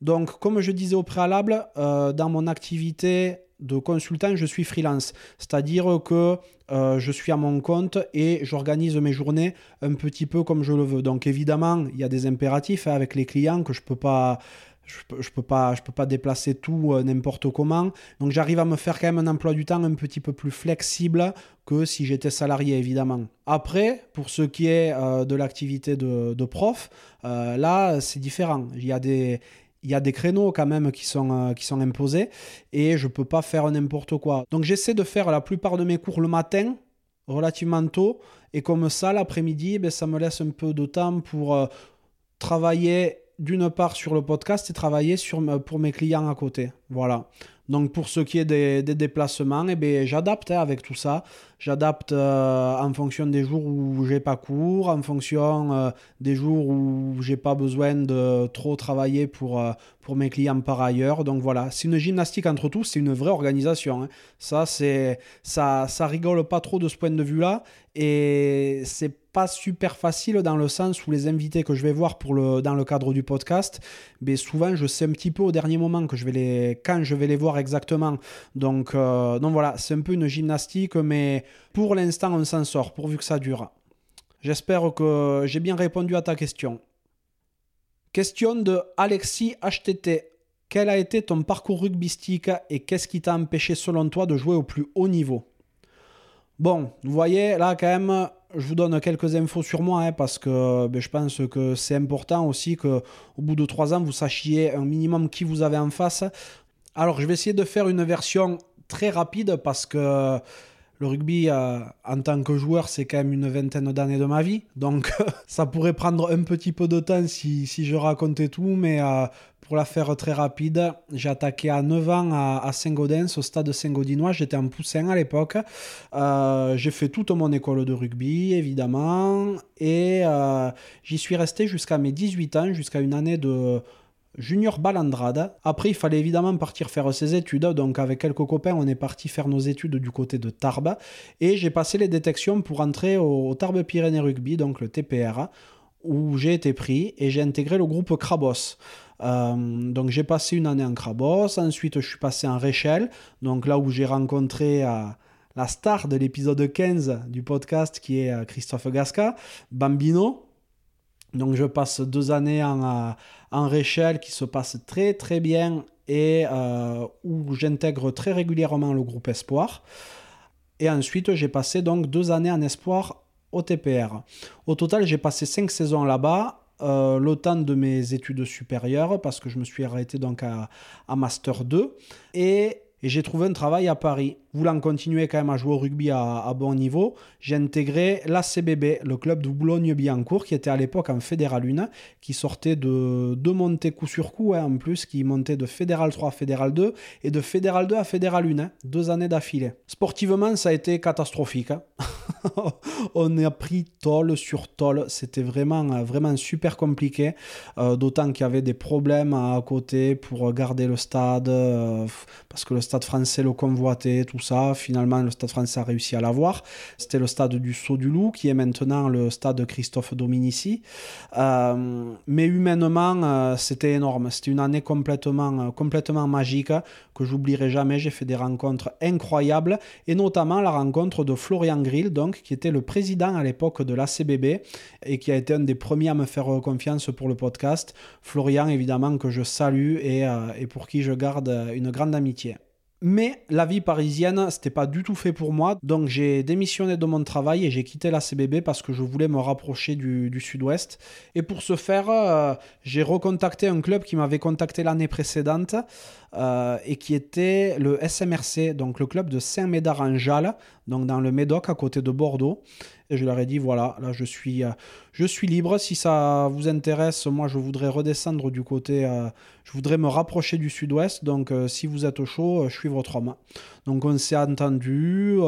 S1: Donc, comme je disais au préalable, euh, dans mon activité de consultant, je suis freelance. C'est-à-dire que euh, je suis à mon compte et j'organise mes journées un petit peu comme je le veux. Donc évidemment, il y a des impératifs hein, avec les clients que je peux pas... Je peux, pas, peux pas déplacer tout euh, n'importe comment. Donc j'arrive à me faire quand même un emploi du temps un petit peu plus flexible que si j'étais salarié, évidemment. Après, pour ce qui est euh, de l'activité de, prof, là, c'est différent. Il y a des, il y a des créneaux quand même qui sont, euh, qui sont imposés et je ne peux pas faire n'importe quoi. Donc j'essaie de faire la plupart de mes cours le matin, relativement tôt, et comme ça, l'après-midi, ben, ça me laisse un peu de temps pour euh, travailler d'une part sur le podcast et travailler sur, pour mes clients à côté. Voilà. Donc pour ce qui est des, déplacements, eh ben, j'adapte hein, avec tout ça. J'adapte euh, en fonction des jours où j'ai pas cours, en fonction euh, des jours où j'ai pas besoin de trop travailler pour, euh, pour mes clients par ailleurs. Donc voilà, c'est une gymnastique entre tous, c'est une vraie organisation. Hein. Ça, c'est ça, ça rigole pas trop de ce point de vue-là. Et c'est pas super facile dans le sens où les invités que je vais voir pour le, dans le cadre du podcast, mais souvent je sais un petit peu au dernier moment que je vais les, quand je vais les voir exactement. Donc, donc voilà, c'est un peu une gymnastique, mais pour l'instant on s'en sort, pourvu que ça dure. J'espère que j'ai bien répondu à ta question. Question de Alexis HTT. Quel a été ton parcours rugbystique et qu'est-ce qui t'a empêché selon toi de jouer au plus haut niveau? Bon, vous voyez, là quand même, je vous donne quelques infos sur moi hein, parce que ben, je pense que c'est important aussi qu'au bout de trois ans, vous sachiez un minimum qui vous avez en face. Alors, je vais essayer de faire une version très rapide parce que le rugby, euh, en tant que joueur, c'est quand même une vingtaine d'années de ma vie. Donc, (laughs) ça pourrait prendre un petit peu de temps si, je racontais tout. Mais euh, pour la faire très rapide, j'ai attaqué à 9 ans à, Saint-Gaudens, au stade Saint-Gaudinois. J'étais en poussin à l'époque. Euh, j'ai fait toute mon école de rugby, évidemment. Et j'y suis resté jusqu'à mes 18 ans, jusqu'à une année de junior balandrade. Après, il fallait évidemment partir faire ses études. Donc, avec quelques copains, on est parti faire nos études du côté de Tarbes. Et j'ai passé les détections pour entrer au Tarbes Pyrénées Rugby, donc le TPR, où j'ai été pris et j'ai intégré le groupe Crabos. Euh, donc j'ai passé une année en Crabos, ensuite je suis passé en Réchelle, donc là où j'ai rencontré euh, la star de l'épisode 15 du podcast qui est euh, Christophe Gasca, Bambino, donc je passe deux années en, en Réchelle qui se passe très très bien et euh, où j'intègre très régulièrement le groupe Espoir. Et ensuite j'ai passé donc deux années en Espoir au TPR. Au total j'ai passé cinq saisons là-bas. Euh, le temps de mes études supérieures parce que je me suis arrêté donc à, à Master 2 et et j'ai trouvé un travail à Paris. Voulant continuer quand même à jouer au rugby à, bon niveau, j'ai intégré l'ACBB, le club de Boulogne-Billancourt, qui était à l'époque en Fédéral 1, qui sortait de deux montées coup sur coup, hein, en plus, qui montait de Fédéral 3 à Fédéral 2 et de Fédéral 2 à Fédéral 1, hein, deux années d'affilée. Sportivement, ça a été catastrophique. Hein. (laughs) on a pris tôle sur tôle. C'était vraiment, euh, vraiment super compliqué. Euh, d'autant qu'il y avait des problèmes à côté pour garder le stade, euh, parce que le stade français le convoitait, tout ça. Finalement, le stade français a réussi à l'avoir. C'était le stade du Saut du Loup, qui est maintenant le stade Christophe Dominici. mais humainement, c'était énorme. C'était une année complètement, complètement magique que j'oublierai jamais. J'ai fait des rencontres incroyables, et notamment la rencontre de Florian Grill, donc, qui était le président à l'époque de l'ACBB et qui a été un des premiers à me faire confiance pour le podcast. Florian, évidemment, que je salue euh, et pour qui je garde une grande amitié. Mais la vie parisienne, c'était pas du tout fait pour moi. Donc j'ai démissionné de mon travail et j'ai quitté la CBB parce que je voulais me rapprocher du, sud-ouest. Et pour ce faire, euh, j'ai recontacté un club qui m'avait contacté l'année précédente euh, et qui était le SMRC, donc le club de Saint-Médard-en-Jalles, donc dans le Médoc à côté de Bordeaux. Et je leur ai dit voilà, là je suis, euh, je suis libre. Si ça vous intéresse, moi je voudrais redescendre du côté, euh, je voudrais me rapprocher du sud-ouest. Donc si vous êtes chaud, je suis votre homme. Donc on s'est entendu,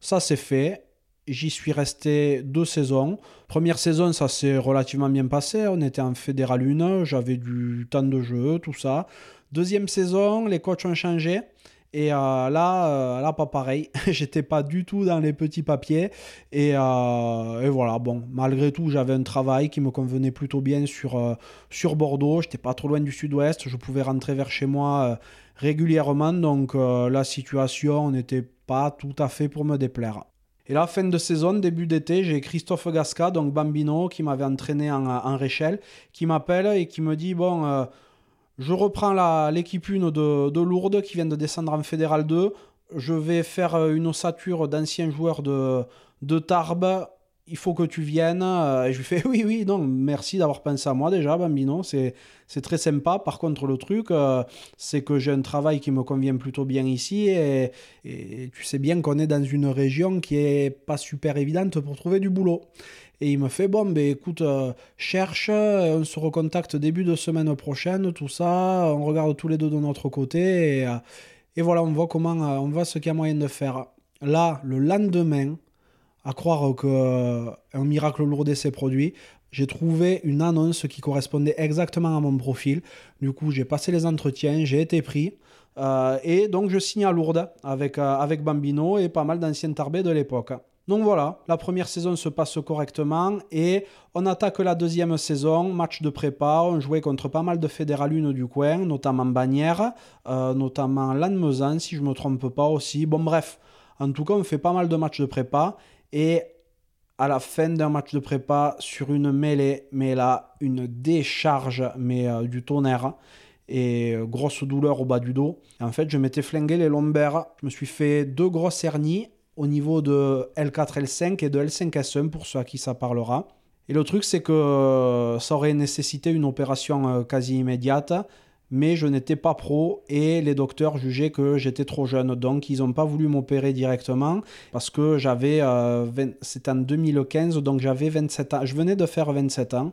S1: ça s'est fait. J'y suis resté deux saisons. Première saison, ça s'est relativement bien passé. On était en fédéral 1, j'avais du temps de jeu, tout ça. Deuxième saison, les coachs ont changé. Et euh, là, euh, là, pas pareil. (laughs) J'étais pas du tout dans les petits papiers. Euh, et, voilà, bon, malgré tout, j'avais un travail qui me convenait plutôt bien sur, sur Bordeaux. J'étais pas trop loin du sud-ouest. Je pouvais rentrer vers chez moi régulièrement. Donc la situation n'était pas tout à fait pour me déplaire. Et là, fin de saison, début d'été, j'ai Christophe Gasca, donc Bambino, qui m'avait entraîné en, en Réchelle, qui m'appelle et qui me dit Bon je reprends l'équipe 1 de, Lourdes qui vient de descendre en Fédéral 2. Je vais faire euh, une ossature d'anciens joueurs de, de Tarbes. Il faut que tu viennes. Euh, et je lui fais (laughs) oui, oui, non, merci d'avoir pensé à moi déjà, Bambino. C'est, très sympa. Par contre, le truc, euh, c'est que j'ai un travail qui me convient plutôt bien ici. Et, et tu sais bien qu'on est dans une région qui est pas super évidente pour trouver du boulot. Et il me fait Bon, ben écoute, euh, cherche, euh, on se recontacte début de semaine prochaine, tout ça, on regarde tous les deux de notre côté, et, euh, voilà, on voit comment, on voit ce qu'il y a moyen de faire. Là, le lendemain, à croire qu'un miracle lourd s'est produit, j'ai trouvé une annonce qui correspondait exactement à mon profil. Du coup, j'ai passé les entretiens, j'ai été pris. et donc, je signe à Lourdes avec, avec Bambino et pas mal d'anciens tarbés de l'époque. Donc voilà, la première saison se passe correctement et on attaque la deuxième saison, match de prépa, on jouait contre pas mal de fédéralunes du coin, notamment Bagnères, euh, notamment Lannemezan si je ne me trompe pas aussi. Bon bref, en tout cas on fait pas mal de matchs de prépa et à la fin d'un match de prépa sur une mêlée, mais là une décharge mais euh, du tonnerre et euh, grosse douleur au bas du dos. en fait, je m'étais flingué les lombaires. Je me suis fait deux grosses hernies au niveau de L4, L5 et de L5S1 pour ceux à qui ça parlera. Et le truc, c'est que euh, ça aurait nécessité une opération euh, quasi immédiate, mais je n'étais pas pro et les docteurs jugeaient que j'étais trop jeune. Donc, ils n'ont pas voulu m'opérer directement parce que j'avais. Euh, c'était en 2015, donc j'avais 27 ans. Je venais de faire 27 ans.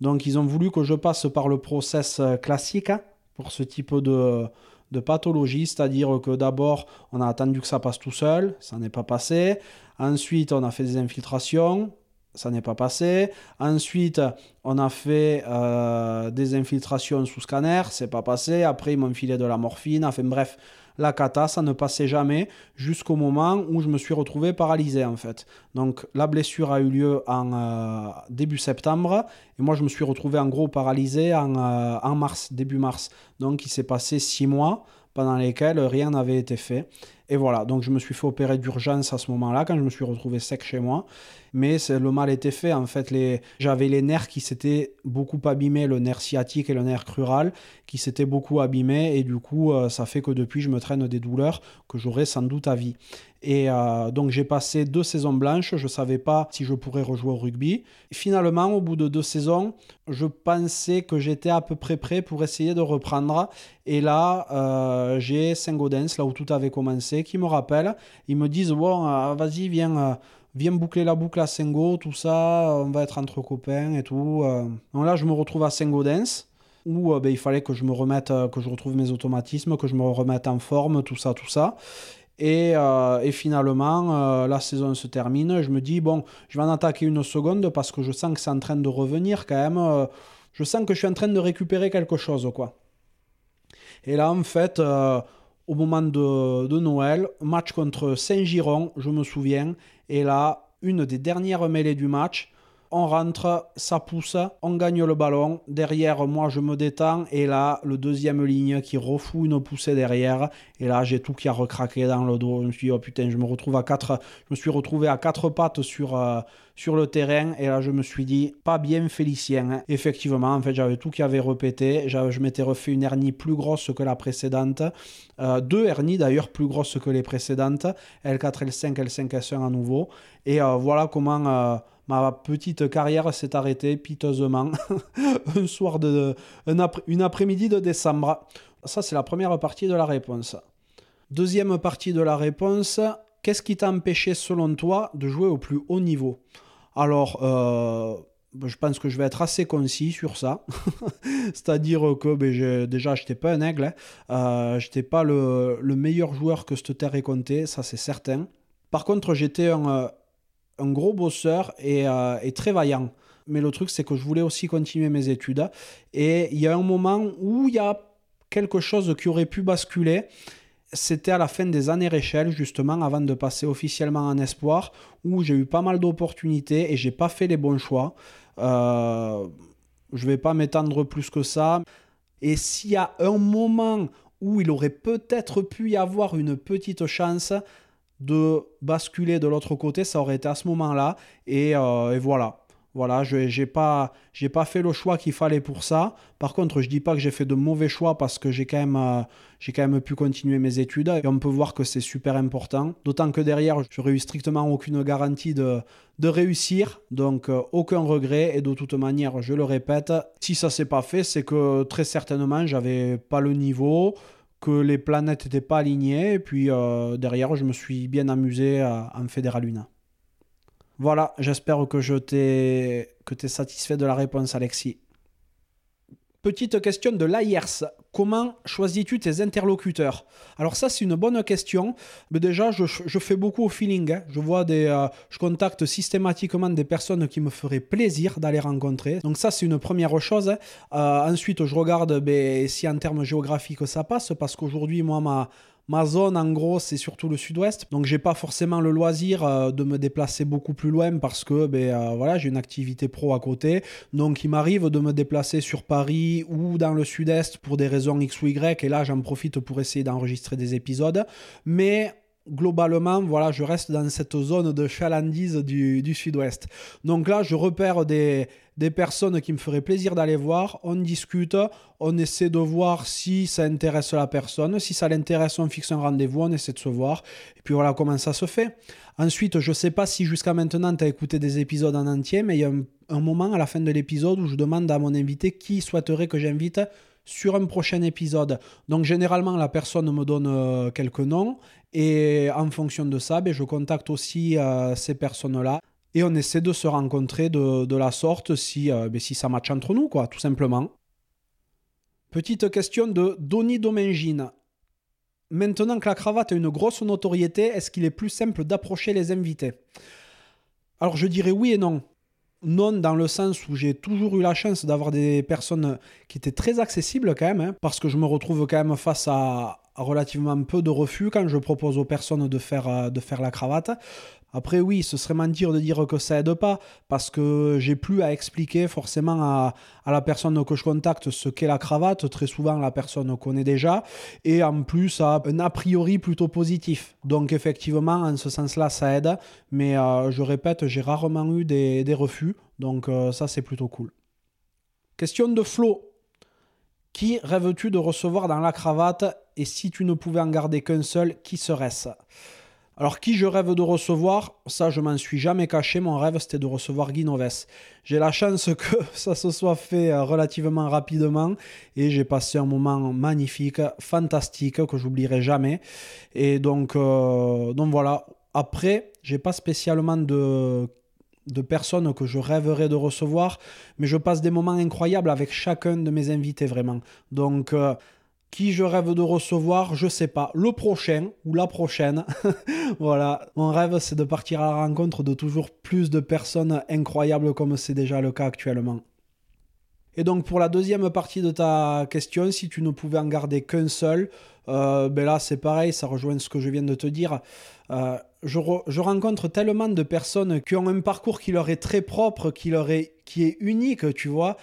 S1: Donc, ils ont voulu que je passe par le process classique pour ce type de de pathologie, c'est-à-dire que d'abord, on a attendu que ça passe tout seul, ça n'est pas passé. Ensuite, on a fait des infiltrations, ça n'est pas passé. Ensuite, on a fait euh, des infiltrations sous scanner, c'est pas passé. Après, ils m'ont filé de la morphine. Enfin bref, la cata, ça ne passait jamais jusqu'au moment où je me suis retrouvé paralysé en fait. Donc la blessure a eu lieu en euh, début septembre et moi je me suis retrouvé en gros paralysé en, euh, en mars, début mars. Donc il s'est passé six mois pendant lesquels rien n'avait été fait. Et voilà, donc je me suis fait opérer d'urgence à ce moment-là, quand je me suis retrouvé sec chez moi. Mais le mal était fait, en fait. Les... J'avais les nerfs qui s'étaient beaucoup abîmés, le nerf sciatique et le nerf crural, qui s'étaient beaucoup abîmés. Et du coup, euh, ça fait que depuis, je me traîne des douleurs que j'aurai sans doute à vie. Et euh, donc j'ai passé deux saisons blanches, je ne savais pas si je pourrais rejouer au rugby. finalement, au bout de deux saisons, je pensais que j'étais à peu près prêt pour essayer de reprendre. Et là, euh, j'ai Saint-Gaudens, là où tout avait commencé, qui me rappelle. Ils me disent, bon, vas-y, viens viens boucler la boucle à Sengo, tout ça, on va être entre copains et tout. Donc là, je me retrouve à Saint-Gaudens, où ben, il fallait que je me remette, que je retrouve mes automatismes, que je me remette en forme, tout ça, tout ça. Et, et finalement, la saison se termine. Je me dis, bon, je vais en attaquer une seconde parce que je sens que c'est en train de revenir quand même. je sens que je suis en train de récupérer quelque chose, quoi. Et là, en fait, au moment de, de Noël, match contre Saint-Giron, je me souviens. Et là, une des dernières mêlées du match, on rentre, ça pousse, on gagne le ballon. Derrière, moi, je me détends. Et là, le deuxième ligne qui refoue une poussée derrière. Et là, j'ai tout qui a recraqué dans le dos. Je me suis dit, oh putain, je me retrouve à quatre, je me suis retrouvé à quatre pattes sur, euh, sur le terrain. Et là, je me suis dit, pas bien Félicien. Hein. Effectivement, en fait, j'avais tout qui avait repété. Je m'étais refait une hernie plus grosse que la précédente. Euh, deux hernies d'ailleurs plus grosses que les précédentes. L4, L5, L5, S1 à nouveau. Et euh, voilà comment ma petite carrière s'est arrêtée piteusement (laughs) un soir de une après-midi de décembre. Ça c'est la première partie de la réponse. Deuxième partie de la réponse, qu'est-ce qui t'a empêché selon toi de jouer au plus haut niveau? Alors, euh, je pense que je vais être assez concis sur ça. (laughs) C'est-à-dire que ben, déjà, je n'étais pas un aigle. Hein. Euh, je n'étais pas le, le, meilleur joueur que cette terre ait compté, ça c'est certain. Par contre, j'étais un, un gros bosseur euh, et, très vaillant. Mais le truc, c'est que je voulais aussi continuer mes études. Et il y a un moment où il y a quelque chose qui aurait pu basculer. C'était à la fin des années Réchelle, justement, avant de passer officiellement en espoir, où j'ai eu pas mal d'opportunités et j'ai pas fait les bons choix. Euh, je vais pas m'étendre plus que ça. Et s'il y a un moment où il aurait peut-être pu y avoir une petite chance, de basculer de l'autre côté, ça aurait été à ce moment-là. Et, euh, voilà. Voilà, je n'ai pas, pas fait le choix qu'il fallait pour ça. Par contre, je dis pas que j'ai fait de mauvais choix parce que j'ai quand, euh, quand même pu continuer mes études. Et on peut voir que c'est super important. D'autant que derrière, je n'aurais eu strictement aucune garantie de, de réussir. Donc, euh, aucun regret. Et de toute manière, je le répète, si ça s'est pas fait, c'est que très certainement, j'avais pas le niveau que les planètes n'étaient pas alignées. Et puis euh, derrière, je me suis bien amusé à, en Fédéral Luna. Voilà, j'espère que je t'ai satisfait de la réponse, Alexis. Petite question de l'AIRS. Comment choisis-tu tes interlocuteurs? Alors ça, c'est une bonne question. Mais déjà, je, fais beaucoup au feeling. Hein. Je vois des, euh, je contacte systématiquement des personnes qui me feraient plaisir d'aller rencontrer. Donc ça, c'est une première chose. Hein. Euh, ensuite, je regarde ben, si en termes géographiques ça passe, parce qu'aujourd'hui, moi, ma, Ma zone, en gros, c'est surtout le sud-ouest. Donc, j'ai pas forcément le loisir euh, de me déplacer beaucoup plus loin parce que ben, euh, voilà, j'ai une activité pro à côté. Donc, il m'arrive de me déplacer sur Paris ou dans le sud-est pour des raisons X ou Y. Et là, j'en profite pour essayer d'enregistrer des épisodes. Mais globalement, voilà, je reste dans cette zone de chalandise du, du sud-ouest. Donc là, je repère des, des personnes qui me feraient plaisir d'aller voir, on discute, on essaie de voir si ça intéresse la personne, si ça l'intéresse, on fixe un rendez-vous, on essaie de se voir, et puis voilà comment ça se fait. Ensuite, je ne sais pas si jusqu'à maintenant tu as écouté des épisodes en entier, mais il y a un, moment à la fin de l'épisode où je demande à mon invité qui souhaiterait que j'invite sur un prochain épisode. Donc généralement, la personne me donne euh, quelques noms et en fonction de ça, ben, je contacte aussi euh, ces personnes-là et on essaie de se rencontrer de, la sorte si, euh, ben, si ça match entre nous, quoi, tout simplement. Petite question de Donny Domengine. Maintenant que la cravate a une grosse notoriété, est-ce qu'il est plus simple d'approcher les invités? Alors je dirais oui et non. Non dans le sens où j'ai toujours eu la chance d'avoir des personnes qui étaient très accessibles quand même, hein, parce que je me retrouve quand même face à, relativement peu de refus quand je propose aux personnes de faire, euh, de faire la cravate. Après, oui, ce serait mentir de dire que ça aide pas, parce que j'ai plus à expliquer forcément à, la personne que je contacte ce qu'est la cravate. Très souvent, la personne connaît déjà, et en plus, a un a priori plutôt positif. Donc, effectivement, en ce sens-là, ça aide, mais euh, je répète, j'ai rarement eu des, refus, donc euh, ça, c'est plutôt cool. Question de Flo. Qui rêves-tu de recevoir dans la cravate? Et si tu ne pouvais en garder qu'un seul, qui serait-ce? Alors, qui je rêve de recevoir? Ça, je m'en suis jamais caché. Mon rêve, c'était de recevoir Guy J'ai la chance que (laughs) ça se soit fait euh, relativement rapidement et j'ai passé un moment magnifique, fantastique, que j'oublierai jamais. Et donc, euh, donc voilà. Après, j'ai pas spécialement de de personnes que je rêverais de recevoir, mais je passe des moments incroyables avec chacun de mes invités vraiment. Donc, euh, Qui je rêve de recevoir, je sais pas. Le prochain ou la prochaine. (laughs) voilà. Mon rêve, c'est de partir à la rencontre de toujours plus de personnes incroyables comme c'est déjà le cas actuellement. Et donc pour la deuxième partie de ta question, si tu ne pouvais en garder qu'un seul, euh, ben là c'est pareil, ça rejoint ce que je viens de te dire. Euh, je, je, rencontre tellement de personnes qui ont un parcours qui leur est très propre, qui, leur est, qui est unique, tu vois,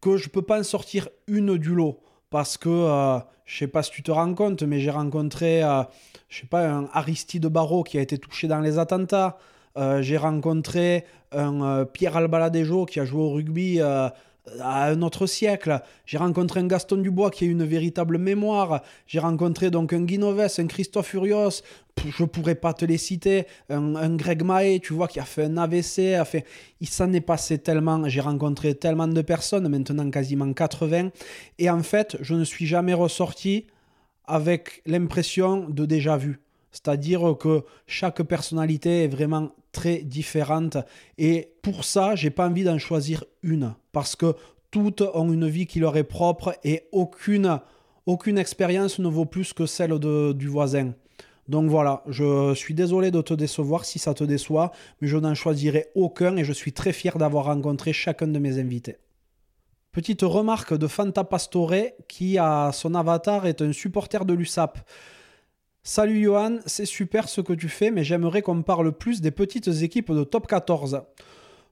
S1: que je peux pas en sortir une du lot parce que euh, je sais pas si tu te rends compte, mais j'ai rencontré, euh, je sais pas, un Aristide Barrault qui a été touché dans les attentats. Euh, j'ai rencontré un euh, Pierre Albaladejo qui a joué au rugby à un autre siècle. J'ai rencontré un Gaston Dubois qui a une véritable mémoire. J'ai rencontré donc un Guinoves, un Christophe Furios. Je pourrais pas te les citer. Un, Greg Mahé, tu vois, qui a fait un AVC. A fait... Il s'en est passé tellement. J'ai rencontré tellement de personnes, maintenant quasiment 80. Et en fait, je ne suis jamais ressorti avec l'impression de déjà vu. C'est-à-dire que chaque personnalité est vraiment très différente. Et pour ça, j'ai pas envie d'en choisir une. Parce que toutes ont une vie qui leur est propre et aucune, aucune expérience ne vaut plus que celle de, du voisin. Donc voilà, je suis désolé de te décevoir si ça te déçoit, mais je n'en choisirai aucun et je suis très fier d'avoir rencontré chacun de mes invités. Petite remarque de Fanta Pastore qui, à son avatar, est un supporter de l'USAP. Salut Johan, c'est super ce que tu fais, mais j'aimerais qu'on parle plus des petites équipes de top 14.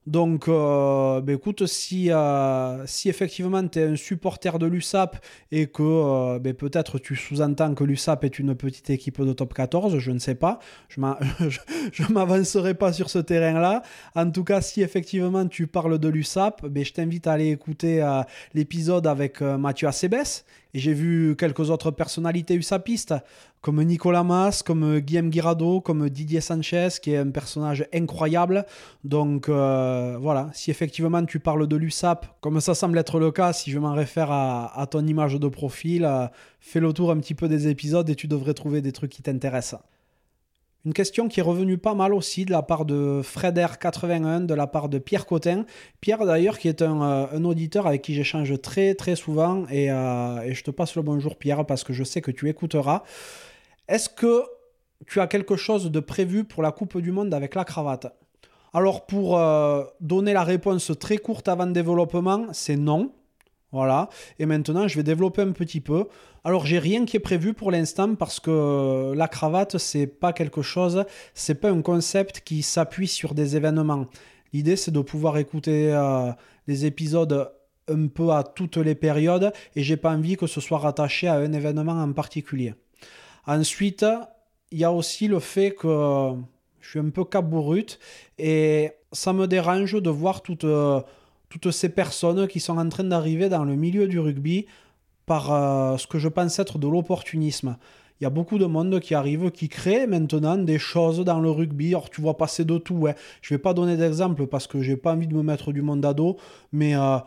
S1: Donc, euh, ben écoute, si, euh, effectivement tu es un supporter de l'USAP et que euh, ben peut-être tu sous-entends que l'USAP est une petite équipe de top 14, je ne sais pas, je ne (laughs) m'avancerai pas sur ce terrain-là. En tout cas, si effectivement tu parles de l'USAP, ben je t'invite à aller écouter l'épisode avec Mathieu Acebes. Et j'ai vu quelques autres personnalités USAPistes comme Nicolas Mas, comme Guillaume Guirado, comme Didier Sanchez, qui est un personnage incroyable. Donc euh, voilà, si effectivement tu parles de l'USAP, comme ça semble être le cas, si je m'en réfère à, ton image de profil, euh, fais le tour un petit peu des épisodes et tu devrais trouver des trucs qui t'intéressent. Une question qui est revenue pas mal aussi de la part de Freder81, de la part de Pierre Cotin. Pierre d'ailleurs qui est un, euh, auditeur avec qui j'échange très très souvent et, et, je te passe le bonjour Pierre parce que je sais que tu écouteras. Est-ce que tu as quelque chose de prévu pour la Coupe du Monde avec la cravate? Alors pour euh, donner la réponse très courte avant le développement, c'est non. Voilà. Et maintenant, je vais développer un petit peu. Alors, j'ai rien qui est prévu pour l'instant parce que la cravate, c'est pas quelque chose, c'est pas un concept qui s'appuie sur des événements. L'idée, c'est de pouvoir écouter euh, les épisodes un peu à toutes les périodes et j'ai pas envie que ce soit rattaché à un événement en particulier. Ensuite, il y a aussi le fait que je suis un peu cabourute et ça me dérange de voir toutes, toutes ces personnes qui sont en train d'arriver dans le milieu du rugby par euh, ce que je pense être de l'opportunisme. Il y a beaucoup de monde qui arrive, qui crée maintenant des choses dans le rugby. Alors, tu vois passer de tout. Ouais. Je vais pas donner d'exemple parce que j'ai pas envie de me mettre du monde à dos, mais euh,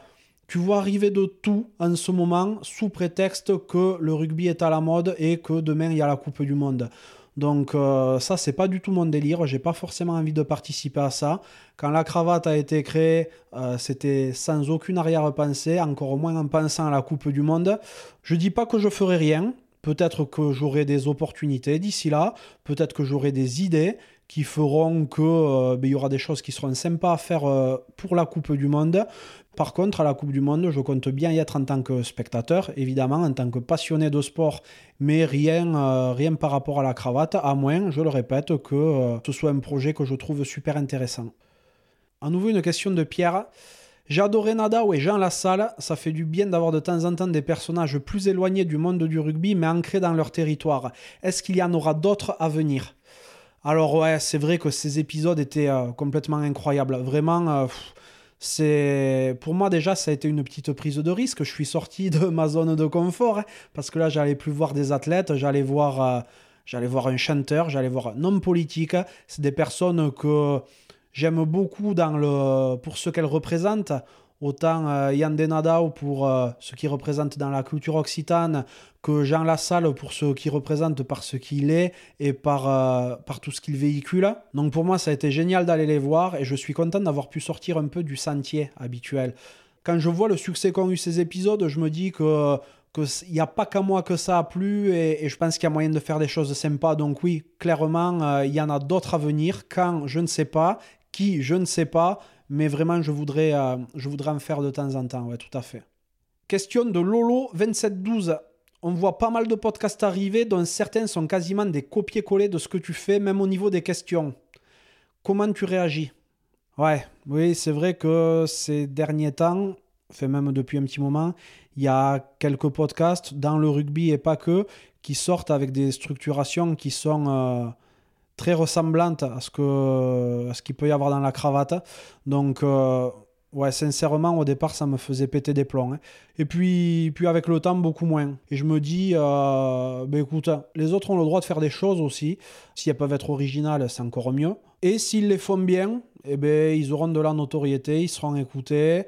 S1: tu vois arriver de tout en ce moment sous prétexte que le rugby est à la mode et que demain il y a la Coupe du Monde. Donc euh, ça c'est pas du tout mon délire, j'ai pas forcément envie de participer à ça. Quand la cravate a été créée, euh, c'était sans aucune arrière-pensée, encore moins en pensant à la Coupe du Monde. Je dis pas que je ferai rien, peut-être que j'aurai des opportunités d'ici là, peut-être que j'aurai des idées, qui feront que euh, ben, il y aura des choses qui seront sympas à faire euh, pour la Coupe du Monde. Par contre, à la Coupe du Monde, je compte bien y être en tant que spectateur, évidemment, en tant que passionné de sport, mais rien, euh, rien par rapport à la cravate, à moins, je le répète, que ce soit un projet que je trouve super intéressant. À nouveau, une question de Pierre. J'ai adoré Nadao et Jean Lassalle. Ça fait du bien d'avoir de temps en temps des personnages plus éloignés du monde du rugby, mais ancrés dans leur territoire. Est-ce qu'il y en aura d'autres à venir? Alors ouais, c'est vrai que ces épisodes étaient euh, complètement incroyables. Vraiment, euh, c'est pour moi déjà ça a été une petite prise de risque. Je suis sorti de ma zone de confort hein, parce que là j'allais plus voir des athlètes, j'allais voir, euh, j'allais voir un chanteur, j'allais voir un homme politique. C'est des personnes que j'aime beaucoup dans le pour ce qu'elles représentent. Autant euh, Yann pour euh, ce qu'il représente dans la culture occitane que Jean Lassalle pour ce qu'il représente par ce qu'il est et par, euh, par tout ce qu'il véhicule. Donc pour moi, ça a été génial d'aller les voir et je suis content d'avoir pu sortir un peu du sentier habituel. Quand je vois le succès qu'ont eu ces épisodes, je me dis que qu'il n'y a pas qu'à moi que ça a plu et, je pense qu'il y a moyen de faire des choses sympas. Donc oui, clairement, euh, il y en a d'autres à venir. Quand, je ne sais pas. Qui, je ne sais pas. Mais vraiment, je voudrais, euh, je voudrais en faire de temps en temps. Ouais, tout à fait. Question de Lolo2712. On voit pas mal de podcasts arriver, dont certains sont quasiment des copier-coller de ce que tu fais, même au niveau des questions. Comment tu réagis? Ouais, oui, c'est vrai que ces derniers temps, fait même depuis un petit moment, il y a quelques podcasts dans le rugby et pas que, qui sortent avec des structurations qui sont euh, très ressemblantes à ce que qu'il peut y avoir dans la cravate. Donc euh, ouais, sincèrement, au départ, ça me faisait péter des plombs. Hein. Et puis, puis avec le temps, beaucoup moins. Et je me dis, euh, ben écoute, les autres ont le droit de faire des choses aussi. Si elles peuvent être originales, c'est encore mieux. Et s'ils les font bien, eh ben, ils auront de la notoriété, ils seront écoutés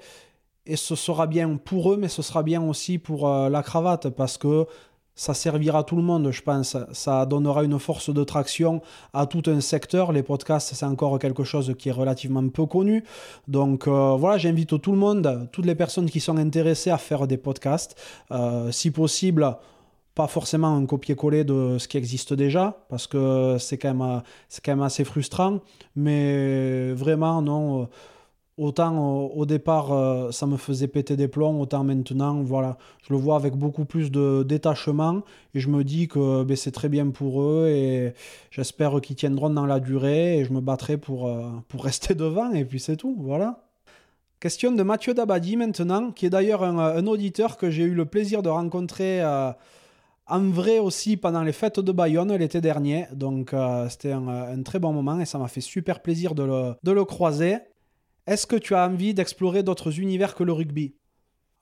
S1: et ce sera bien pour eux, mais ce sera bien aussi pour euh, la cravate, parce que ça servira tout le monde, je pense. Ça donnera une force de traction à tout un secteur. Les podcasts, c'est encore quelque chose qui est relativement peu connu. Donc euh, voilà, j'invite tout le monde, toutes les personnes qui sont intéressées à faire des podcasts. Euh, si possible, pas forcément un copier-coller de ce qui existe déjà, parce que c'est quand, même, quand même assez frustrant. Mais vraiment, non Autant au départ, euh, ça me faisait péter des plombs, autant maintenant, voilà, je le vois avec beaucoup plus de détachement et je me dis que ben, c'est très bien pour eux et j'espère qu'ils tiendront dans la durée et je me battrai pour, euh, pour rester (laughs) devant et puis c'est tout, voilà. Question de Mathieu Dabadi maintenant, qui est d'ailleurs un, auditeur que j'ai eu le plaisir de rencontrer euh, en vrai aussi pendant les fêtes de Bayonne l'été dernier. Donc c'était un, très bon moment et ça m'a fait super plaisir de de le croiser. Est-ce que tu as envie d'explorer d'autres univers que le rugby?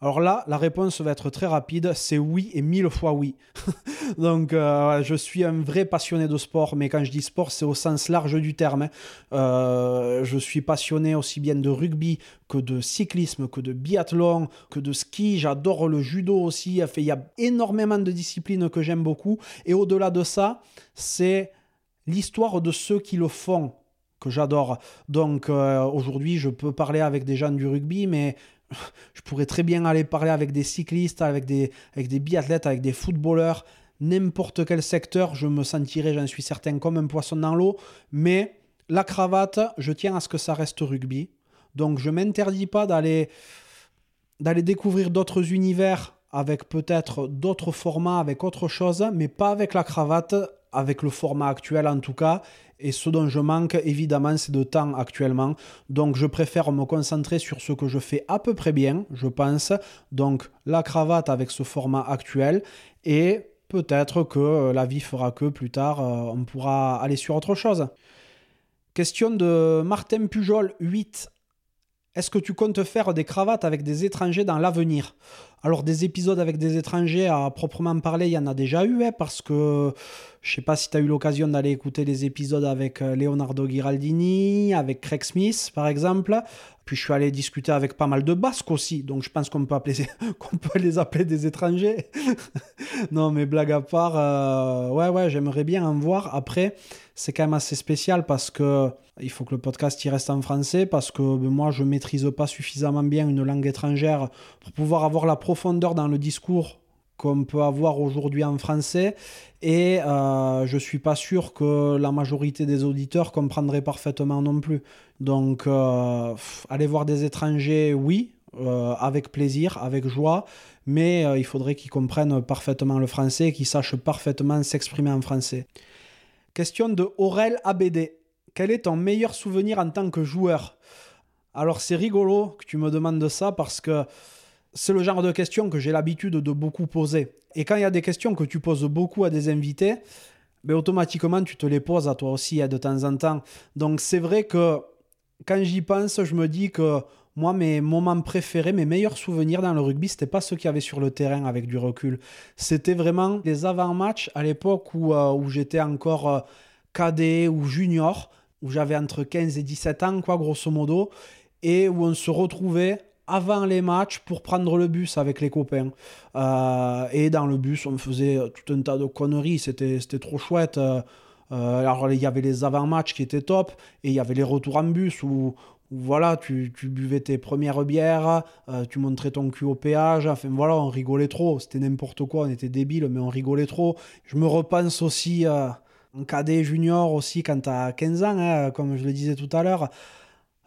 S1: Alors là, la réponse va être très rapide, c'est oui et mille fois oui. (laughs) Donc euh, je suis un vrai passionné de sport, mais quand je dis sport, c'est au sens large du terme. Hein. Euh, je suis passionné aussi bien de rugby que de cyclisme, que de biathlon, que de ski. J'adore le judo aussi. Il y a énormément de disciplines que j'aime beaucoup. Et au-delà de ça, c'est l'histoire de ceux qui le font que j'adore. Donc euh, aujourd'hui, je peux parler avec des gens du rugby, mais (laughs) je pourrais très bien aller parler avec des cyclistes, avec des, biathlètes, avec des footballeurs, n'importe quel secteur, je me sentirais, j'en suis certain, comme un poisson dans l'eau. Mais la cravate, je tiens à ce que ça reste rugby. Donc je m'interdis pas d'aller d'aller découvrir d'autres univers avec peut-être d'autres formats, avec autre chose, mais pas avec la cravate, avec le format actuel en tout cas. Et ce dont je manque, évidemment, c'est de temps actuellement. Donc, je préfère me concentrer sur ce que je fais à peu près bien, je pense. Donc, la cravate avec ce format actuel. Et peut-être que la vie fera que plus tard, euh, on pourra aller sur autre chose. Question de Martin Pujol, 8. Est-ce que tu comptes faire des cravates avec des étrangers dans l'avenir? Alors des épisodes avec des étrangers à proprement parler, il y en a déjà eu, hein, parce que je sais pas si tu as eu l'occasion d'aller écouter les épisodes avec euh, Leonardo Giraldini, avec Craig Smith par exemple. Puis je suis allé discuter avec pas mal de Basques aussi, donc je pense qu'on peut, appeler, (laughs) qu'on peut les appeler des étrangers. (laughs) non, mais blague à part, euh, ouais, ouais, j'aimerais bien en voir. Après, c'est quand même assez spécial parce que il faut que le podcast y reste en français, parce que ben, moi, je maîtrise pas suffisamment bien une langue étrangère pour pouvoir avoir la profondeur dans le discours qu'on peut avoir aujourd'hui en français. Et euh, je suis pas sûr que la majorité des auditeurs comprendraient parfaitement non plus. Donc, euh, aller voir des étrangers, oui, euh, avec plaisir, avec joie, mais il faudrait qu'ils comprennent parfaitement le français, qu'ils sachent parfaitement s'exprimer en français. Question de Aurel ABD. Quel est ton meilleur souvenir en tant que joueur? Alors c'est rigolo que tu me demandes ça parce que c'est le genre de questions que j'ai l'habitude de beaucoup poser. Et quand il y a des questions que tu poses beaucoup à des invités, ben automatiquement tu te les poses à toi aussi hein, de temps en temps. Donc c'est vrai que quand j'y pense, je me dis que moi, mes moments préférés, mes meilleurs souvenirs dans le rugby, c'était pas ceux qu'il y avait sur le terrain avec du recul. C'était vraiment les avant-matchs à l'époque où, euh, où j'étais encore euh, cadet ou junior, où j'avais entre 15 et 17 ans, quoi, grosso modo, et où on se retrouvait avant les matchs pour prendre le bus avec les copains. Euh, et dans le bus, on faisait tout un tas de conneries, c'était trop chouette. Euh, alors il y avait les avant-matchs qui étaient top, et il y avait les retours en bus où, voilà, tu, buvais tes premières bières, euh, tu montrais ton cul au péage, enfin voilà, on rigolait trop, c'était n'importe quoi, on était débiles, mais on rigolait trop. Je me repense aussi euh, en cadet junior aussi quand t'as 15 ans, hein, comme je le disais tout à l'heure.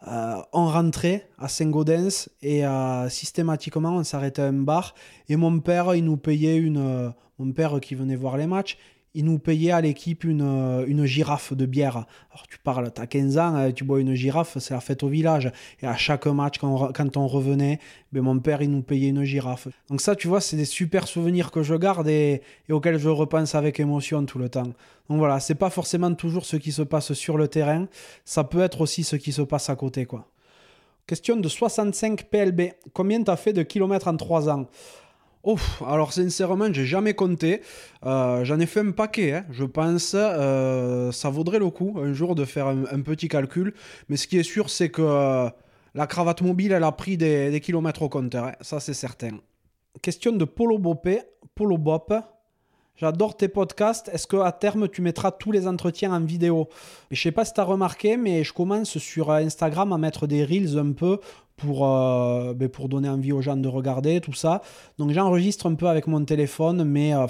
S1: Euh, on rentrait à Saint-Gaudens et systématiquement on s'arrêtait à un bar et mon père il nous payait une mon père qui venait voir les matchs ils nous payaient à l'équipe une, euh, une girafe de bière. Alors tu parles, tu as 15 ans, euh, tu bois une girafe, c'est la fête au village. Et à chaque match, quand on, revenait, ben, mon père, il nous payait une girafe. Donc ça, tu vois, c'est des super souvenirs que je garde et, et, auxquels je repense avec émotion tout le temps. Donc voilà, c'est pas forcément toujours ce qui se passe sur le terrain, ça peut être aussi ce qui se passe à côté, quoi. Question de 65 PLB. Combien t'as fait de kilomètres en 3 ans? Ouf, alors sincèrement, j'ai jamais compté. Euh, j'en ai fait un paquet, hein. je pense. Euh, ça vaudrait le coup un jour de faire un, petit calcul. Mais ce qui est sûr, c'est que euh, la cravate mobile, elle a pris des, kilomètres au compteur. Hein. Ça, c'est certain. Question de Polo Bopé, Polo Bop. J'adore tes podcasts. Est-ce qu'à terme, tu mettras tous les entretiens en vidéo? Je sais pas si tu as remarqué, mais je commence sur Instagram à mettre des reels un peu pour, euh, ben, pour donner envie aux gens de regarder, tout ça. Donc j'enregistre un peu avec mon téléphone, mais euh,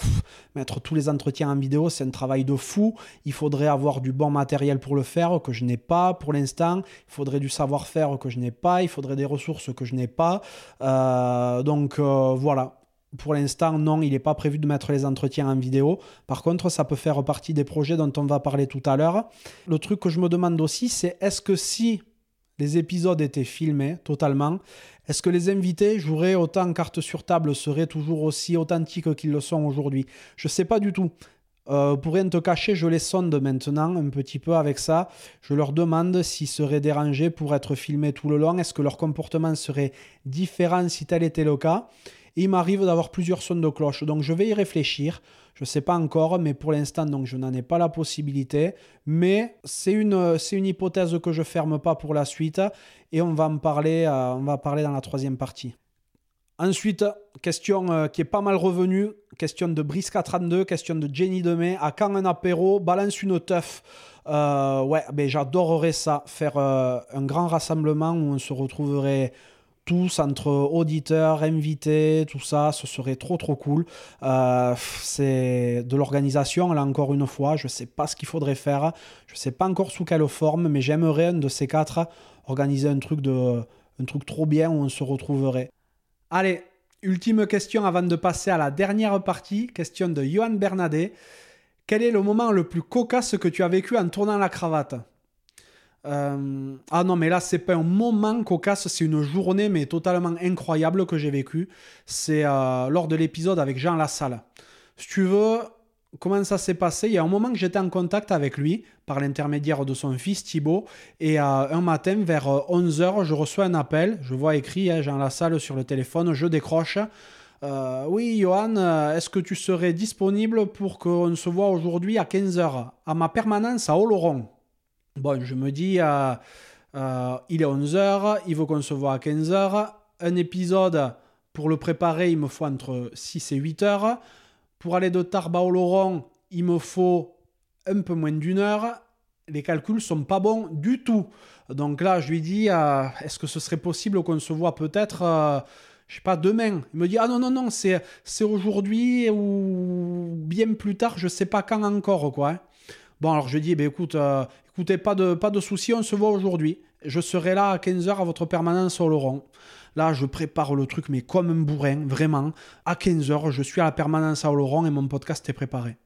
S1: mettre tous les entretiens en vidéo, c'est un travail de fou. Il faudrait avoir du bon matériel pour le faire, que je n'ai pas pour l'instant. Il faudrait du savoir-faire que je n'ai pas. Il faudrait des ressources que je n'ai pas. Euh, donc voilà. Pour l'instant, non, il n'est pas prévu de mettre les entretiens en vidéo. Par contre, ça peut faire partie des projets dont on va parler tout à l'heure. Le truc que je me demande aussi, c'est est-ce que si les épisodes étaient filmés totalement. Est-ce que les invités joueraient autant carte sur table, seraient toujours aussi authentiques qu'ils le sont aujourd'hui? Je ne sais pas du tout. Euh, pour rien te cacher, je les sonde maintenant un petit peu avec ça. Je leur demande s'ils seraient dérangés pour être filmés tout le long. Est-ce que leur comportement serait différent si tel était le cas? Il m'arrive d'avoir plusieurs sons de cloche. Donc je vais y réfléchir. Je ne sais pas encore, mais pour l'instant, donc je n'en ai pas la possibilité. Mais c'est une, c'est une hypothèse que je ferme pas pour la suite. Et on va en parler, euh, on va parler dans la troisième partie. Ensuite, question euh, qui est pas mal revenue, question de Briska32, question de Jenny Demey. À quand un apéro Balance une teuf? Euh, ouais, ben j'adorerais ça, faire un grand rassemblement où on se retrouverait tous entre auditeurs, invités, tout ça, ce serait trop trop cool. Euh, c'est de l'organisation, là encore une fois, je ne sais pas ce qu'il faudrait faire, je ne sais pas encore sous quelle forme, mais j'aimerais un de ces quatre organiser un truc, de, un truc trop bien où on se retrouverait. Allez, ultime question avant de passer à la dernière partie, question de Johan Bernadet. Quel est le moment le plus cocasse que tu as vécu en tournant la cravate? Euh, ah non, mais là, c'est pas un moment cocasse, c'est une journée, mais totalement incroyable que j'ai vécu. C'est euh, lors de l'épisode avec Jean Lassalle. Si tu veux, comment ça s'est passé? Il y a un moment que j'étais en contact avec lui, par l'intermédiaire de son fils Thibaut, et euh, un matin, vers 11h, je reçois un appel. Je vois écrit hein, Jean Lassalle sur le téléphone, je décroche. oui, Johan, est-ce que tu serais disponible pour qu'on se voit aujourd'hui à 15h à ma permanence à Oloron Bon, je me dis, euh, euh, il est 11h, il faut qu'on se voit à 15h. Un épisode, pour le préparer, il me faut entre 6 et 8 heures. Pour aller de Tarbes au Laurent, il me faut un peu moins d'une heure. Les calculs sont pas bons du tout. Donc là, je lui dis, euh, est-ce que ce serait possible qu'on se voit peut-être, je sais pas, demain? Il me dit, ah non, non, non, c'est, c'est aujourd'hui ou bien plus tard, je sais pas quand encore, quoi. Bon, alors je dis, ben, écoute, Écoutez, pas de, pas de soucis, on se voit aujourd'hui. Je serai là à 15h à votre permanence au Laurent. Là, je prépare le truc, mais comme un bourrin, vraiment. À 15h, je suis à la permanence à Oloron et mon podcast est préparé.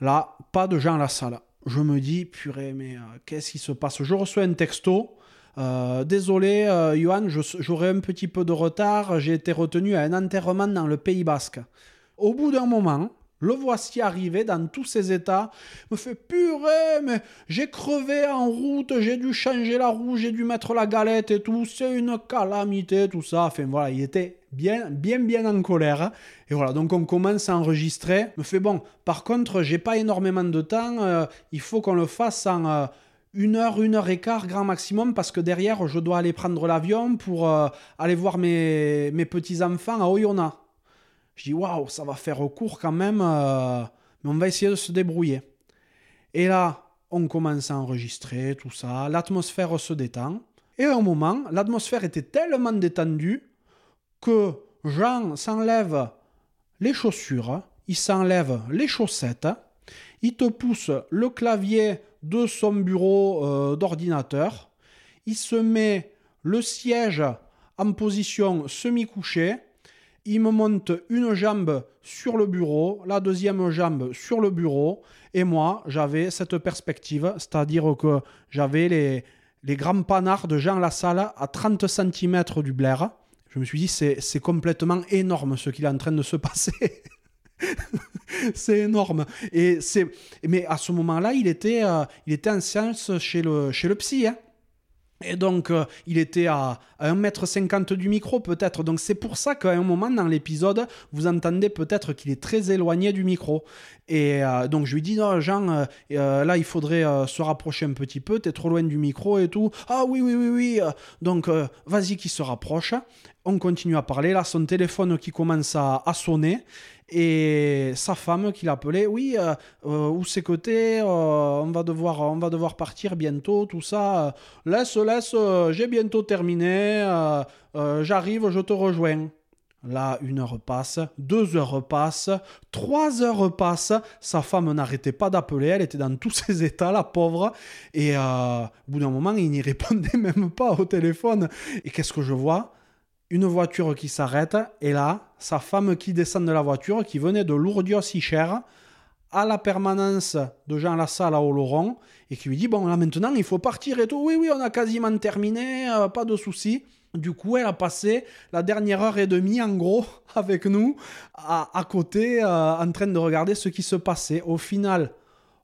S1: Là, pas de gens à la salle. Je me dis, purée, mais euh, qu'est-ce qui se passe? Je reçois un texto. Euh, désolé, euh, Johan, j'aurai un petit peu de retard. J'ai été retenu à un enterrement dans le Pays Basque. Au bout d'un moment, le voici arrivé dans tous ses états. me fait purée, mais j'ai crevé en route, j'ai dû changer la roue, j'ai dû mettre la galette et tout. C'est une calamité, tout ça. Enfin voilà, il était bien, bien, bien en colère. Et voilà, donc on commence à enregistrer. me fait bon, par contre, j'ai pas énormément de temps. Euh, il faut qu'on le fasse en. Euh, une heure, une heure et quart, grand maximum, parce que derrière, je dois aller prendre l'avion pour euh, aller voir mes, mes petits-enfants à Oyonnax. Je dis waouh, ça va faire court quand même, euh, mais on va essayer de se débrouiller. Et là, on commence à enregistrer tout ça, l'atmosphère se détend. Et à un moment, l'atmosphère était tellement détendue que Jean s'enlève les chaussures, il s'enlève les chaussettes, il te pousse le clavier de son bureau euh, d'ordinateur, il se met le siège en position semi-couchée, il me monte une jambe sur le bureau, la deuxième jambe sur le bureau, et moi j'avais cette perspective, c'est-à-dire que j'avais les, les grands panards de Jean Lassalle à 30 cm du blaire. Je me suis dit, c'est complètement énorme ce qu'il est en train de se passer. (laughs) c'est énorme. Et c'est, mais à ce moment-là, il était, euh, il était en séance chez le, chez le psy. Hein. Et donc, euh, il était à, 1m50 du micro, peut-être. Donc, c'est pour ça qu'à un moment dans l'épisode, vous entendez peut-être qu'il est très éloigné du micro. Et euh, donc, je lui dis, non, Jean, euh, là, il faudrait se rapprocher un petit peu, t'es trop loin du micro et tout. Ah oui, oui, oui, oui. Donc, vas-y, qu'il se rapproche. On continue à parler. Là, son téléphone qui commence à, à sonner et sa femme qui l'appelait oui euh, euh, où c'est côté euh, on va devoir on va devoir partir bientôt tout ça laisse laisse j'ai bientôt terminé j'arrive je te rejoins Là, une heure passe, deux heures passent, trois heures passent. Sa femme n'arrêtait pas d'appeler, elle était dans tous (laughs) ses états, la pauvre. Et au bout d'un moment, il n'y répondait (laughs) même pas au téléphone. Et qu'est-ce que je vois? Une voiture qui s'arrête, et là, sa femme qui descend de la voiture, qui venait de Lourdios-Icher, à la permanence de Jean Lassalle à Oloron, et qui lui dit Bon, là maintenant, il faut partir et tout. Oui, oui, on a quasiment terminé, euh, pas de soucis. Du coup, elle a passé la dernière heure et demie, en gros, (laughs) avec nous, à, côté, euh, en train de regarder ce qui se passait. Au final,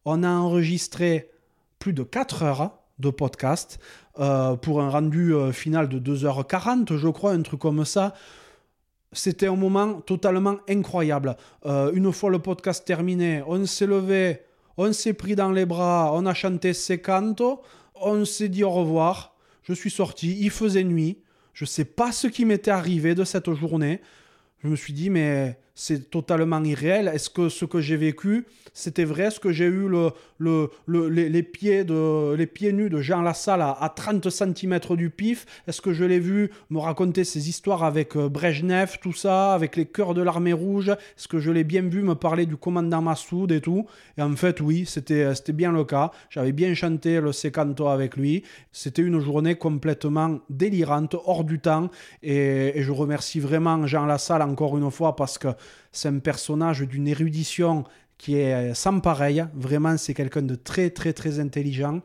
S1: on a enregistré plus de 4 heures de podcast euh, pour un rendu euh, final de 2h40, je crois, un truc comme ça. C'était un moment totalement incroyable. Euh, une fois le podcast terminé, on s'est levé, on s'est pris dans les bras, on a chanté ses cantos, on s'est dit au revoir. Je suis sorti, il faisait nuit. Je ne sais pas ce qui m'était arrivé de cette journée. Je me suis dit, mais c'est totalement irréel. Est-ce que ce que j'ai vécu, c'était vrai? Est-ce que j'ai eu le, le, les, pieds nus de Jean Lassalle à, à 30 cm du pif? Est-ce que je l'ai vu me raconter ses histoires avec euh, Brejnev, tout ça, avec les cœurs de l'armée rouge? Est-ce que je l'ai bien vu me parler du commandant Massoud et tout? Et en fait, oui, c'était, c'était bien le cas. J'avais bien chanté le Secanto avec lui. C'était une journée complètement délirante, hors du temps. Et, et je remercie vraiment Jean Lassalle encore une fois parce que c'est un personnage d'une érudition qui est sans pareil. Vraiment, c'est quelqu'un de très, très, très intelligent.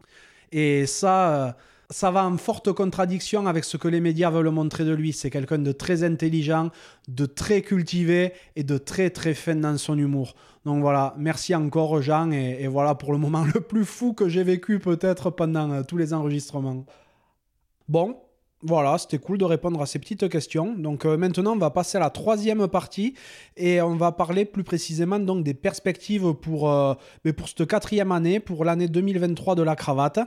S1: Et ça, euh, ça va en forte contradiction avec ce que les médias veulent montrer de lui. C'est quelqu'un de très intelligent, de très cultivé et de très, très fin dans son humour. Donc voilà, merci encore Jean. Et, voilà pour le moment (laughs) le plus fou que j'ai vécu peut-être pendant euh, tous les enregistrements. Bon, voilà, c'était cool de répondre à ces petites questions. Donc euh, maintenant, on va passer à la troisième partie et on va parler plus précisément donc des perspectives pour, euh, mais pour cette quatrième année, pour l'année 2023 de la cravate.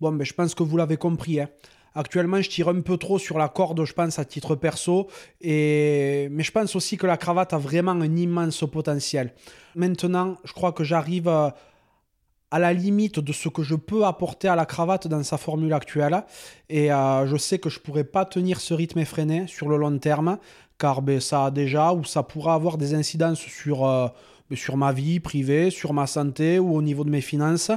S1: Bon, mais je pense que vous l'avez compris. Hein. Actuellement, je tire un peu trop sur la corde, je pense, à titre perso. Et... Mais je pense aussi que la cravate a vraiment un immense potentiel. Maintenant, je crois que j'arrive... Euh, à la limite de ce que je peux apporter à la cravate dans sa formule actuelle. Et euh, je sais que je ne pourrais pas tenir ce rythme effréné sur le long terme, car ben, ça a déjà, ou ça pourra avoir des incidences sur, euh, ben, sur ma vie privée, sur ma santé ou au niveau de mes finances.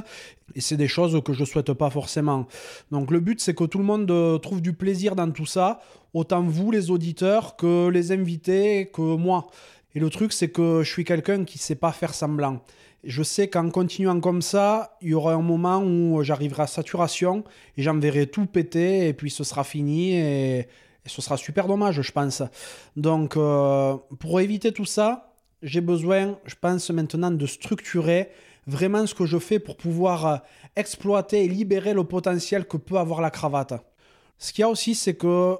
S1: Et c'est des choses que je ne souhaite pas forcément. Donc le but, c'est que tout le monde euh, trouve du plaisir dans tout ça, autant vous, les auditeurs, que les invités, que moi. Et le truc, c'est que je suis quelqu'un qui ne sait pas faire semblant je sais qu'en continuant comme ça, il y aura un moment où j'arriverai à saturation et j'enverrai tout péter et puis ce sera fini et, ce sera super dommage, je pense. Donc, euh, pour éviter tout ça, j'ai besoin, je pense maintenant, de structurer vraiment ce que je fais pour pouvoir euh, exploiter et libérer le potentiel que peut avoir la cravate. Ce qu'il y a aussi, c'est que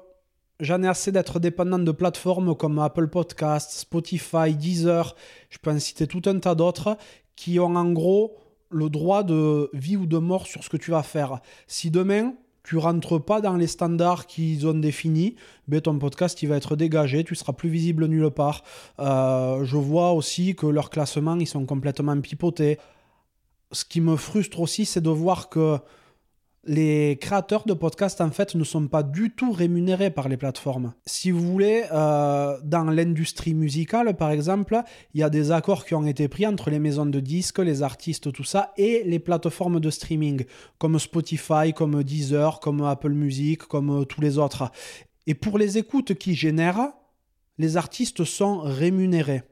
S1: j'en ai assez d'être dépendant de plateformes comme Apple Podcasts, Spotify, Deezer, je peux en citer tout un tas d'autres, qui ont en gros le droit de vie ou de mort sur ce que tu vas faire. Si demain, tu rentres pas dans les standards qu'ils ont définis, ben ton podcast il va être dégagé, tu seras plus visible nulle part. Euh, je vois aussi que leurs classements ils sont complètement pipotés. Ce qui me frustre aussi, c'est de voir que les créateurs de podcasts en fait ne sont pas du tout rémunérés par les plateformes. Si vous voulez, euh, dans l'industrie musicale par exemple, il y a des accords qui ont été pris entre les maisons de disques, les artistes, tout ça, et les plateformes de streaming comme Spotify, comme Deezer, comme Apple Music, comme euh, tous les autres. Et pour les écoutes qu'ils génèrent, les artistes sont rémunérés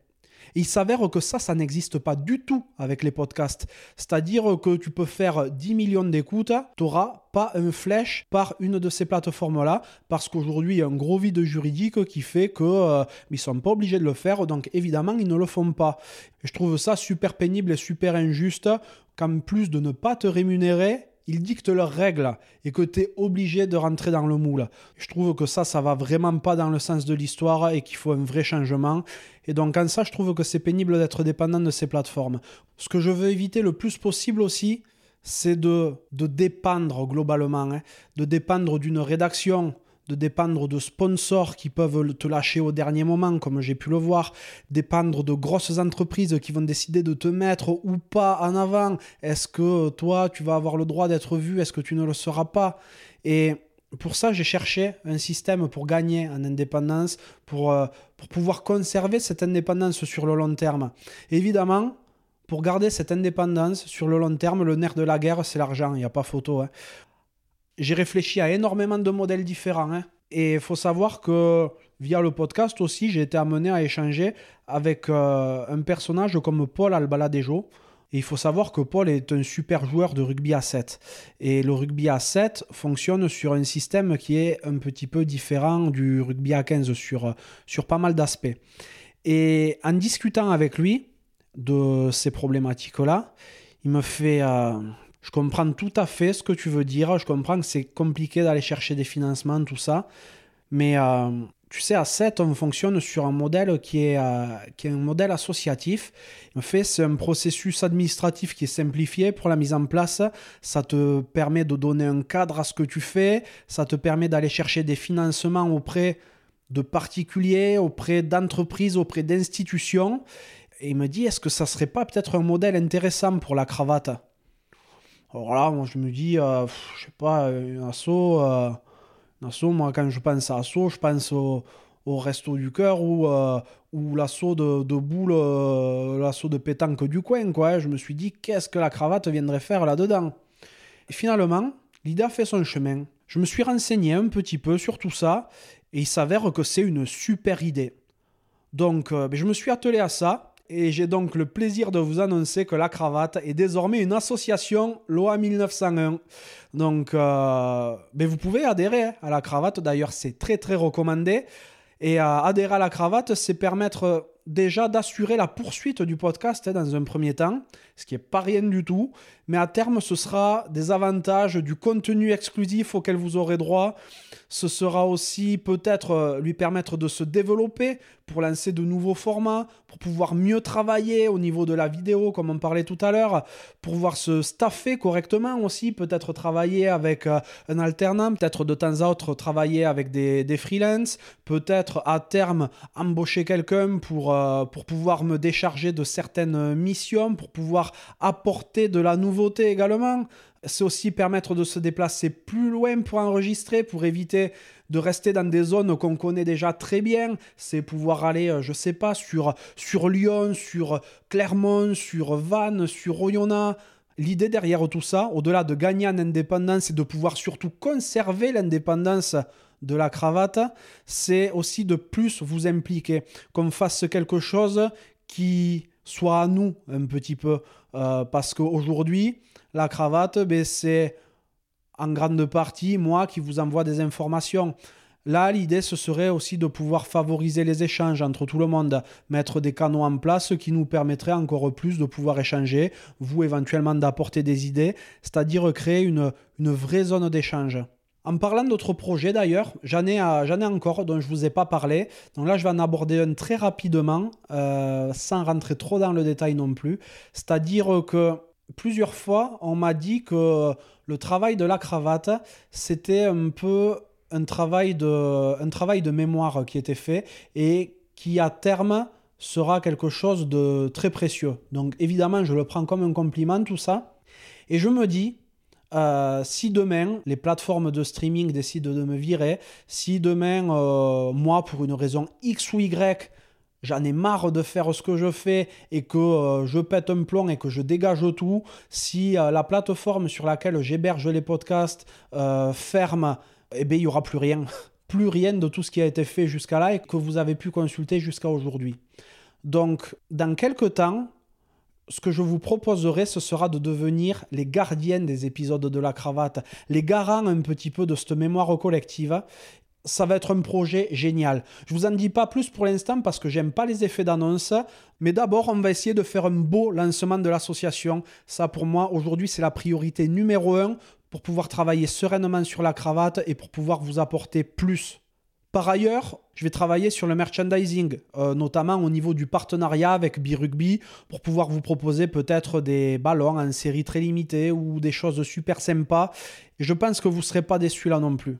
S1: il s'avère que ça, ça n'existe pas du tout avec les podcasts. C'est-à-dire que tu peux faire 10 millions d'écoutes, tu n'auras pas un flèche par une de ces plateformes-là, parce qu'aujourd'hui, il y a un gros vide juridique qui fait qu'ils euh, ne sont pas obligés de le faire, donc évidemment, ils ne le font pas. Et je trouve ça super pénible et super injuste qu'en plus de ne pas te rémunérer, ils dictent leurs règles et que tu es obligé de rentrer dans le moule. Je trouve que ça, ça va vraiment pas dans le sens de l'histoire et qu'il faut un vrai changement. Et donc en ça, je trouve que c'est pénible d'être dépendant de ces plateformes. Ce que je veux éviter le plus possible aussi, c'est de, de dépendre globalement, hein. de dépendre d'une rédaction de dépendre de sponsors qui peuvent te lâcher au dernier moment, comme j'ai pu le voir, dépendre de grosses entreprises qui vont décider de te mettre ou pas en avant. Est-ce que toi, tu vas avoir le droit d'être vu? Est-ce que tu ne le seras pas? Et pour ça, j'ai cherché un système pour gagner en indépendance, pour, euh, pour pouvoir conserver cette indépendance sur le long terme. évidemment, pour garder cette indépendance sur le long terme, le nerf de la guerre, c'est l'argent, il n'y a pas photo. Hein j'ai réfléchi à énormément de modèles différents. Hein. Et il faut savoir que via le podcast aussi, j'ai été amené à échanger avec euh, un personnage comme Paul Albaladejo. Et il faut savoir que Paul est un super joueur de rugby à 7. Et le rugby à 7 fonctionne sur un système qui est un petit peu différent du rugby à 15 sur, sur pas mal d'aspects. Et en discutant avec lui de ces problématiques-là, il me fait, euh, je comprends tout à fait ce que tu veux dire. Je comprends que c'est compliqué d'aller chercher des financements, tout ça. Mais euh, tu sais, à 7, on fonctionne sur un modèle qui est, euh, qui est un modèle associatif. En fait, c'est un processus administratif qui est simplifié pour la mise en place. Ça te permet de donner un cadre à ce que tu fais. Ça te permet d'aller chercher des financements auprès de particuliers, auprès d'entreprises, auprès d'institutions. Et il me dit, est-ce que ça serait pas peut-être un modèle intéressant pour la cravate? Alors là, moi, je me dis, euh, je sais pas, un assaut, euh, un assaut, moi, quand je pense à assaut, je pense au, resto du cœur ou, euh, l'assaut de, de boule, l'assaut de pétanque du coin, quoi. Je me suis dit, qu'est-ce que la cravate viendrait faire là-dedans? Et finalement, l'idée a fait son chemin. Je me suis renseigné un petit peu sur tout ça et il s'avère que c'est une super idée. Donc, ben, je me suis attelé à ça et j'ai donc le plaisir de vous annoncer que la cravate est désormais une association loi 1901. Donc, euh, ben vous pouvez adhérer hein, à la cravate. D'ailleurs, c'est très très recommandé. Et euh, adhérer à la cravate, c'est permettre déjà d'assurer la poursuite du podcast hein, dans un premier temps, ce qui n'est pas rien du tout. Mais à terme, ce sera des avantages, du contenu exclusif auquel vous aurez droit. Ce sera aussi peut-être euh, lui permettre de se développer pour lancer de nouveaux formats, pour pouvoir mieux travailler au niveau de la vidéo, comme on parlait tout à l'heure, pour pouvoir se staffer correctement aussi, peut-être travailler avec euh, un alternant, peut-être de temps à autre travailler avec des, des freelances, peut-être à terme embaucher quelqu'un pour, euh, pour pouvoir me décharger de certaines missions, pour pouvoir apporter de la nouveauté également c'est aussi permettre de se déplacer plus loin pour enregistrer, pour éviter de rester dans des zones qu'on connaît déjà très bien. C'est pouvoir aller, euh, je sais pas, sur, sur Lyon, sur Clermont, sur Vannes, sur Oyonnax. L'idée derrière tout ça, au-delà de gagner en indépendance et de pouvoir surtout conserver l'indépendance de la cravate, c'est aussi de plus vous impliquer, qu'on fasse quelque chose qui soit à nous un petit peu. Euh, parce qu'aujourd'hui, la cravate, ben, c'est en grande partie moi qui vous envoie des informations. Là, l'idée, ce serait aussi de pouvoir favoriser les échanges entre tout le monde, mettre des canaux en place qui nous permettraient encore plus de pouvoir échanger, vous éventuellement d'apporter des idées, c'est-à-dire créer une, une vraie zone d'échange. En parlant d'autres projets d'ailleurs, j'en ai, ai encore dont je ne vous ai pas parlé. Donc là, je vais en aborder un très rapidement, euh, sans rentrer trop dans le détail non plus. C'est-à-dire que plusieurs fois, on m'a dit que le travail de la cravate, c'était un peu un travail, de, un travail de mémoire qui était fait et qui à terme sera quelque chose de très précieux. Donc évidemment, je le prends comme un compliment tout ça. Et je me dis, euh, si demain les plateformes de streaming décident de me virer, si demain, euh, moi, pour une raison X ou Y, j'en ai marre de faire ce que je fais et que euh, je pète un plomb et que je dégage tout, si la plateforme sur laquelle j'héberge les podcasts ferme, eh bien, il n'y aura plus rien. (laughs) plus rien de tout ce qui a été fait jusqu'à là et que vous avez pu consulter jusqu'à aujourd'hui. Donc, dans quelques temps, ce que je vous proposerai, ce sera de devenir les gardiennes des épisodes de la cravate, les garants un petit peu de cette mémoire collective. Ça va être un projet génial. Je vous en dis pas plus pour l'instant parce que j'aime pas les effets d'annonce, mais d'abord on va essayer de faire un beau lancement de l'association. Ça pour moi aujourd'hui c'est la priorité numéro un pour pouvoir travailler sereinement sur la cravate et pour pouvoir vous apporter plus par ailleurs, je vais travailler sur le merchandising, euh, notamment au niveau du partenariat avec B-Rugby, pour pouvoir vous proposer peut-être des ballons en série très limitée ou des choses super sympas. Et je pense que vous ne serez pas déçus là non plus.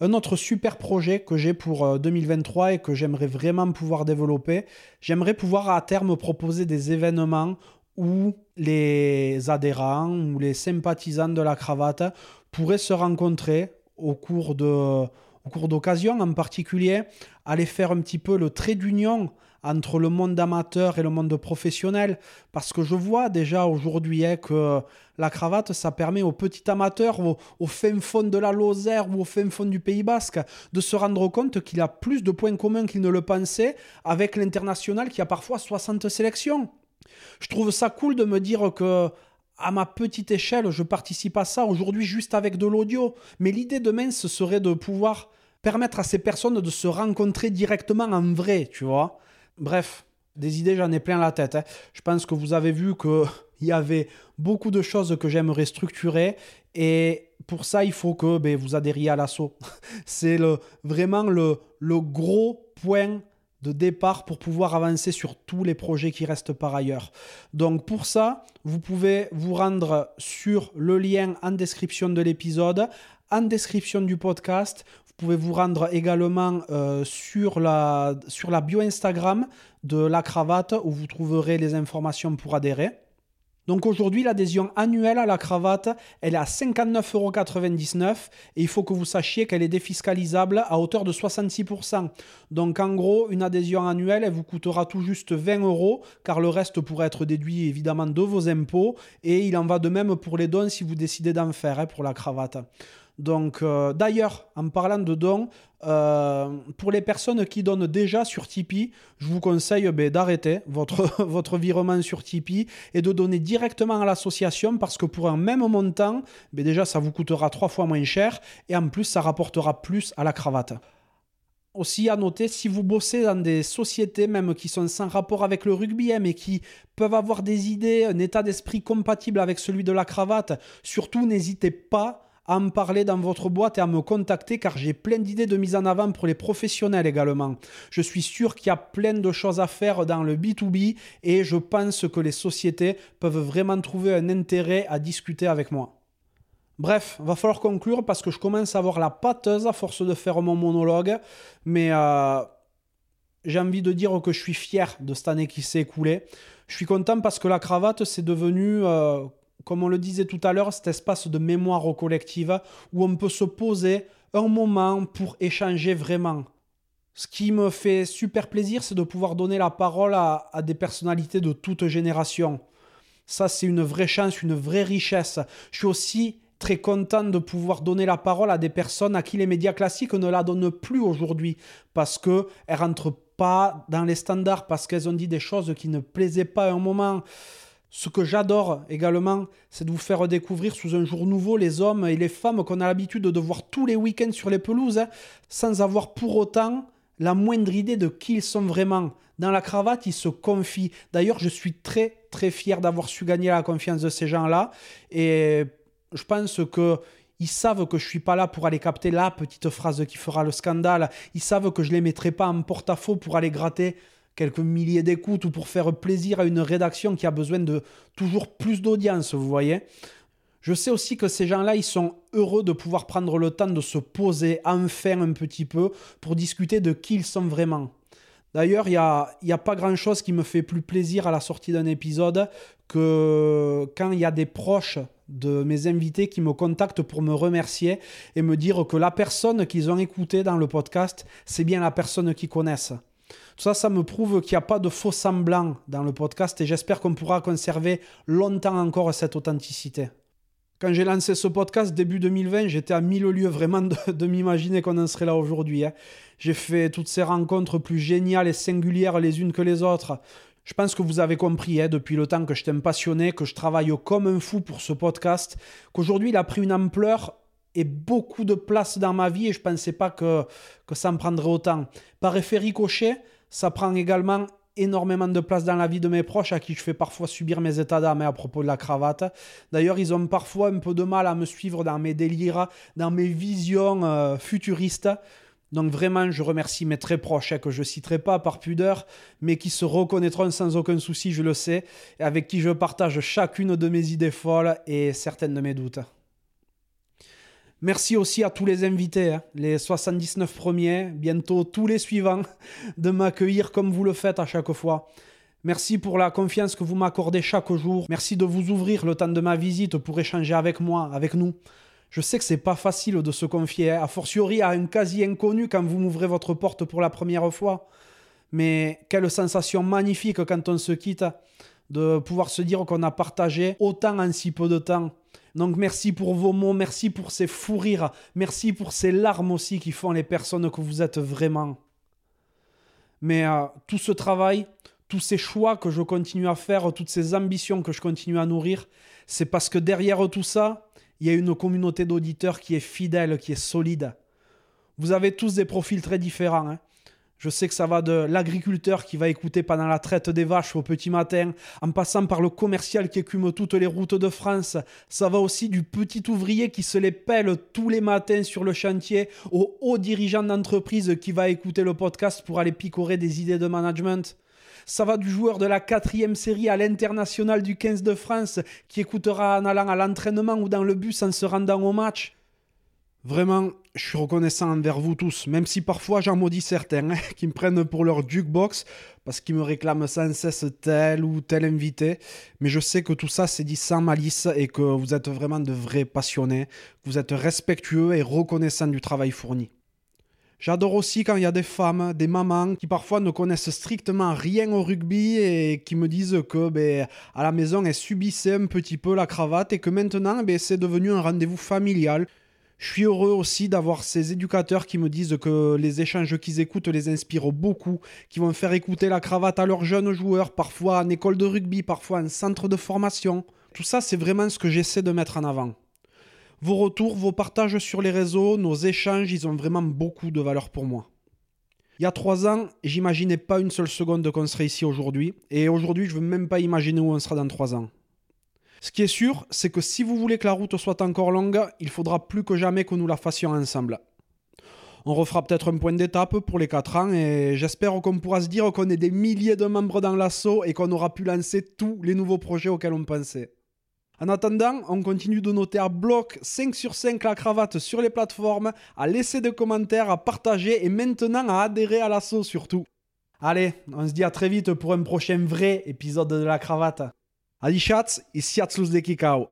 S1: Un autre super projet que j'ai pour 2023 euh, et que j'aimerais vraiment pouvoir développer, j'aimerais pouvoir à terme proposer des événements où les adhérents ou les sympathisants de la cravate pourraient se rencontrer au cours de au cours d'occasion en particulier, aller faire un petit peu le trait d'union entre le monde amateur et le monde professionnel, parce que je vois déjà aujourd'hui hein, que la cravate, ça permet aux petits amateurs, au, fin fond de la Lozère ou au fin fond du Pays Basque, de se rendre compte qu'il a plus de points communs qu'il ne le pensait avec l'international qui a parfois 60 sélections. Je trouve ça cool de me dire que à ma petite échelle, je participe à ça aujourd'hui juste avec de l'audio. Mais l'idée demain, ce serait de pouvoir permettre à ces personnes de se rencontrer directement en vrai, tu vois. Bref, des idées, j'en ai plein la tête. Hein. Je pense que vous avez vu qu'il (laughs) y avait beaucoup de choses que j'aimerais structurer et pour ça, il faut que ben, vous adhériez à l'assaut. (laughs) C'est vraiment le gros point de départ pour pouvoir avancer sur tous les projets qui restent par ailleurs. Donc pour ça, vous pouvez vous rendre sur le lien en description de l'épisode, en description du podcast. Vous pouvez vous rendre également euh, sur, la, sur bio Instagram de la cravate où vous trouverez les informations pour adhérer. Donc aujourd'hui, l'adhésion annuelle à la cravate, elle est à 59,99€ et il faut que vous sachiez qu'elle est défiscalisable à hauteur de 66%. Donc en gros, une adhésion annuelle, elle vous coûtera tout juste 20 euros car le reste pourrait être déduit évidemment de vos impôts et il en va de même pour les dons si vous décidez d'en faire hein, pour la cravate. Donc, euh, d'ailleurs, en parlant de dons, euh, pour les personnes qui donnent déjà sur Tipeee, je vous conseille ben, d'arrêter votre, (laughs) votre virement sur Tipeee et de donner directement à l'association parce que pour un même montant, ben, déjà ça vous coûtera trois fois moins cher et en plus ça rapportera plus à la cravate. Aussi à noter, si vous bossez dans des sociétés même qui sont sans rapport avec le rugby, hein, mais qui peuvent avoir des idées, un état d'esprit compatible avec celui de la cravate, surtout n'hésitez pas à me parler dans votre boîte et à me contacter car j'ai plein d'idées de mise en avant pour les professionnels également. Je suis sûr qu'il y a plein de choses à faire dans le B2B et je pense que les sociétés peuvent vraiment trouver un intérêt à discuter avec moi. Bref, va falloir conclure parce que je commence à avoir la pâteuse à force de faire mon monologue, mais euh, j'ai envie de dire que je suis fier de cette année qui s'est écoulée. Je suis content parce que la cravate, c'est devenu, euh, comme on le disait tout à l'heure, cet espace de mémoire collective où on peut se poser un moment pour échanger vraiment. Ce qui me fait super plaisir, c'est de pouvoir donner la parole à, des personnalités de toute génération. Ça, c'est une vraie chance, une vraie richesse. Je suis aussi très content de pouvoir donner la parole à des personnes à qui les médias classiques ne la donnent plus aujourd'hui parce qu'elles ne rentrent pas dans les standards, parce qu'elles ont dit des choses qui ne plaisaient pas à un moment. Ce que j'adore également, c'est de vous faire découvrir sous un jour nouveau les hommes et les femmes qu'on a l'habitude de voir tous les week-ends sur les pelouses, hein, sans avoir pour autant la moindre idée de qui ils sont vraiment. Dans la cravate, ils se confient. D'ailleurs, je suis très très fier d'avoir su gagner la confiance de ces gens-là. Et je pense que ils savent que je suis pas là pour aller capter la petite phrase qui fera le scandale. Ils savent que je les mettrai pas en porte-à-faux pour aller gratter quelques milliers d'écoutes ou pour faire plaisir à une rédaction qui a besoin de toujours plus d'audience, vous voyez. Je sais aussi que ces gens-là, ils sont heureux de pouvoir prendre le temps de se poser enfin un petit peu pour discuter de qui ils sont vraiment. D'ailleurs, il n'y a, y a pas grand-chose qui me fait plus plaisir à la sortie d'un épisode que quand il y a des proches de mes invités qui me contactent pour me remercier et me dire que la personne qu'ils ont écoutée dans le podcast, c'est bien la personne qu'ils connaissent. Tout ça, ça me prouve qu'il n'y a pas de faux semblant dans le podcast et j'espère qu'on pourra conserver longtemps encore cette authenticité. Quand j'ai lancé ce podcast début 2020, j'étais à mille lieues vraiment de, m'imaginer qu'on en serait là aujourd'hui. Hein. J'ai fait toutes ces rencontres plus géniales et singulières les unes que les autres. Je pense que vous avez compris hein, depuis le temps que je t'aime passionné, que je travaille comme un fou pour ce podcast, qu'aujourd'hui il a pris une ampleur et beaucoup de place dans ma vie et je ne pensais pas que, que ça me prendrait autant. Par effet ricochet, ça prend également énormément de place dans la vie de mes proches à qui je fais parfois subir mes états d'âme à propos de la cravate. D'ailleurs, ils ont parfois un peu de mal à me suivre dans mes délires, dans mes visions euh, futuristes. Donc vraiment, je remercie mes très proches, hein, que je citerai pas par pudeur, mais qui se reconnaîtront sans aucun souci, je le sais, et avec qui je partage chacune de mes idées folles et certaines de mes doutes. Merci aussi à tous les invités, hein, les 79 premiers, bientôt tous les suivants, (laughs) de m'accueillir comme vous le faites à chaque fois. Merci pour la confiance que vous m'accordez chaque jour. Merci de vous ouvrir le temps de ma visite pour échanger avec moi, avec nous. Je sais que c'est pas facile de se confier, hein, a fortiori à un quasi inconnu quand vous m'ouvrez votre porte pour la première fois. Mais quelle sensation magnifique quand on se quitte de pouvoir se dire qu'on a partagé autant en si peu de temps. Donc merci pour vos mots, merci pour ces fous rires, merci pour ces larmes aussi qui font les personnes que vous êtes vraiment. Mais euh, tout ce travail, tous ces choix que je continue à faire, toutes ces ambitions que je continue à nourrir, c'est parce que derrière tout ça, il y a une communauté d'auditeurs qui est fidèle, qui est solide. Vous avez tous des profils très différents. Hein. Je sais que ça va de l'agriculteur qui va écouter pendant la traite des vaches au petit matin, en passant par le commercial qui écume toutes les routes de France. Ça va aussi du petit ouvrier qui se les pèle tous les matins sur le chantier, au haut dirigeant d'entreprise qui va écouter le podcast pour aller picorer des idées de management. Ça va du joueur de la quatrième série à l'international du 15 de France qui écoutera en allant à l'entraînement ou dans le bus en se rendant au match. Vraiment, je suis reconnaissant envers vous tous, même si parfois j'en maudis certains hein, qui me prennent pour leur jukebox parce qu'ils me réclament sans cesse tel ou tel invité. Mais je sais que tout ça c'est dit sans malice et que vous êtes vraiment de vrais passionnés, que vous êtes respectueux et reconnaissants du travail fourni. J'adore aussi quand il y a des femmes, des mamans qui parfois ne connaissent strictement rien au rugby et qui me disent que ben, à la maison elles subissaient un petit peu la cravate et que maintenant ben, c'est devenu un rendez-vous familial je suis heureux aussi d'avoir ces éducateurs qui me disent que les échanges qu'ils écoutent les inspirent beaucoup, qui vont faire écouter la cravate à leurs jeunes joueurs, parfois en école de rugby, parfois en centre de formation. Tout ça, c'est vraiment ce que j'essaie de mettre en avant. Vos retours, vos partages sur les réseaux, nos échanges, ils ont vraiment beaucoup de valeur pour moi. Il y a trois ans, j'imaginais pas une seule seconde qu'on serait ici aujourd'hui, et aujourd'hui, je veux même pas imaginer où on sera dans trois ans. Ce qui est sûr, c'est que si vous voulez que la route soit encore longue, il faudra plus que jamais que nous la fassions ensemble. On refera peut-être un point d'étape pour les 4 ans et j'espère qu'on pourra se dire qu'on est des milliers de membres dans l'assaut et qu'on aura pu lancer tous les nouveaux projets auxquels on pensait. En attendant, on continue de noter à bloc 5 sur 5 la cravate sur les plateformes, à laisser des commentaires, à partager et maintenant à adhérer à l'assaut surtout. Allez, on se dit à très vite pour un prochain vrai épisode de la cravate. Ali Schatz iz Seattle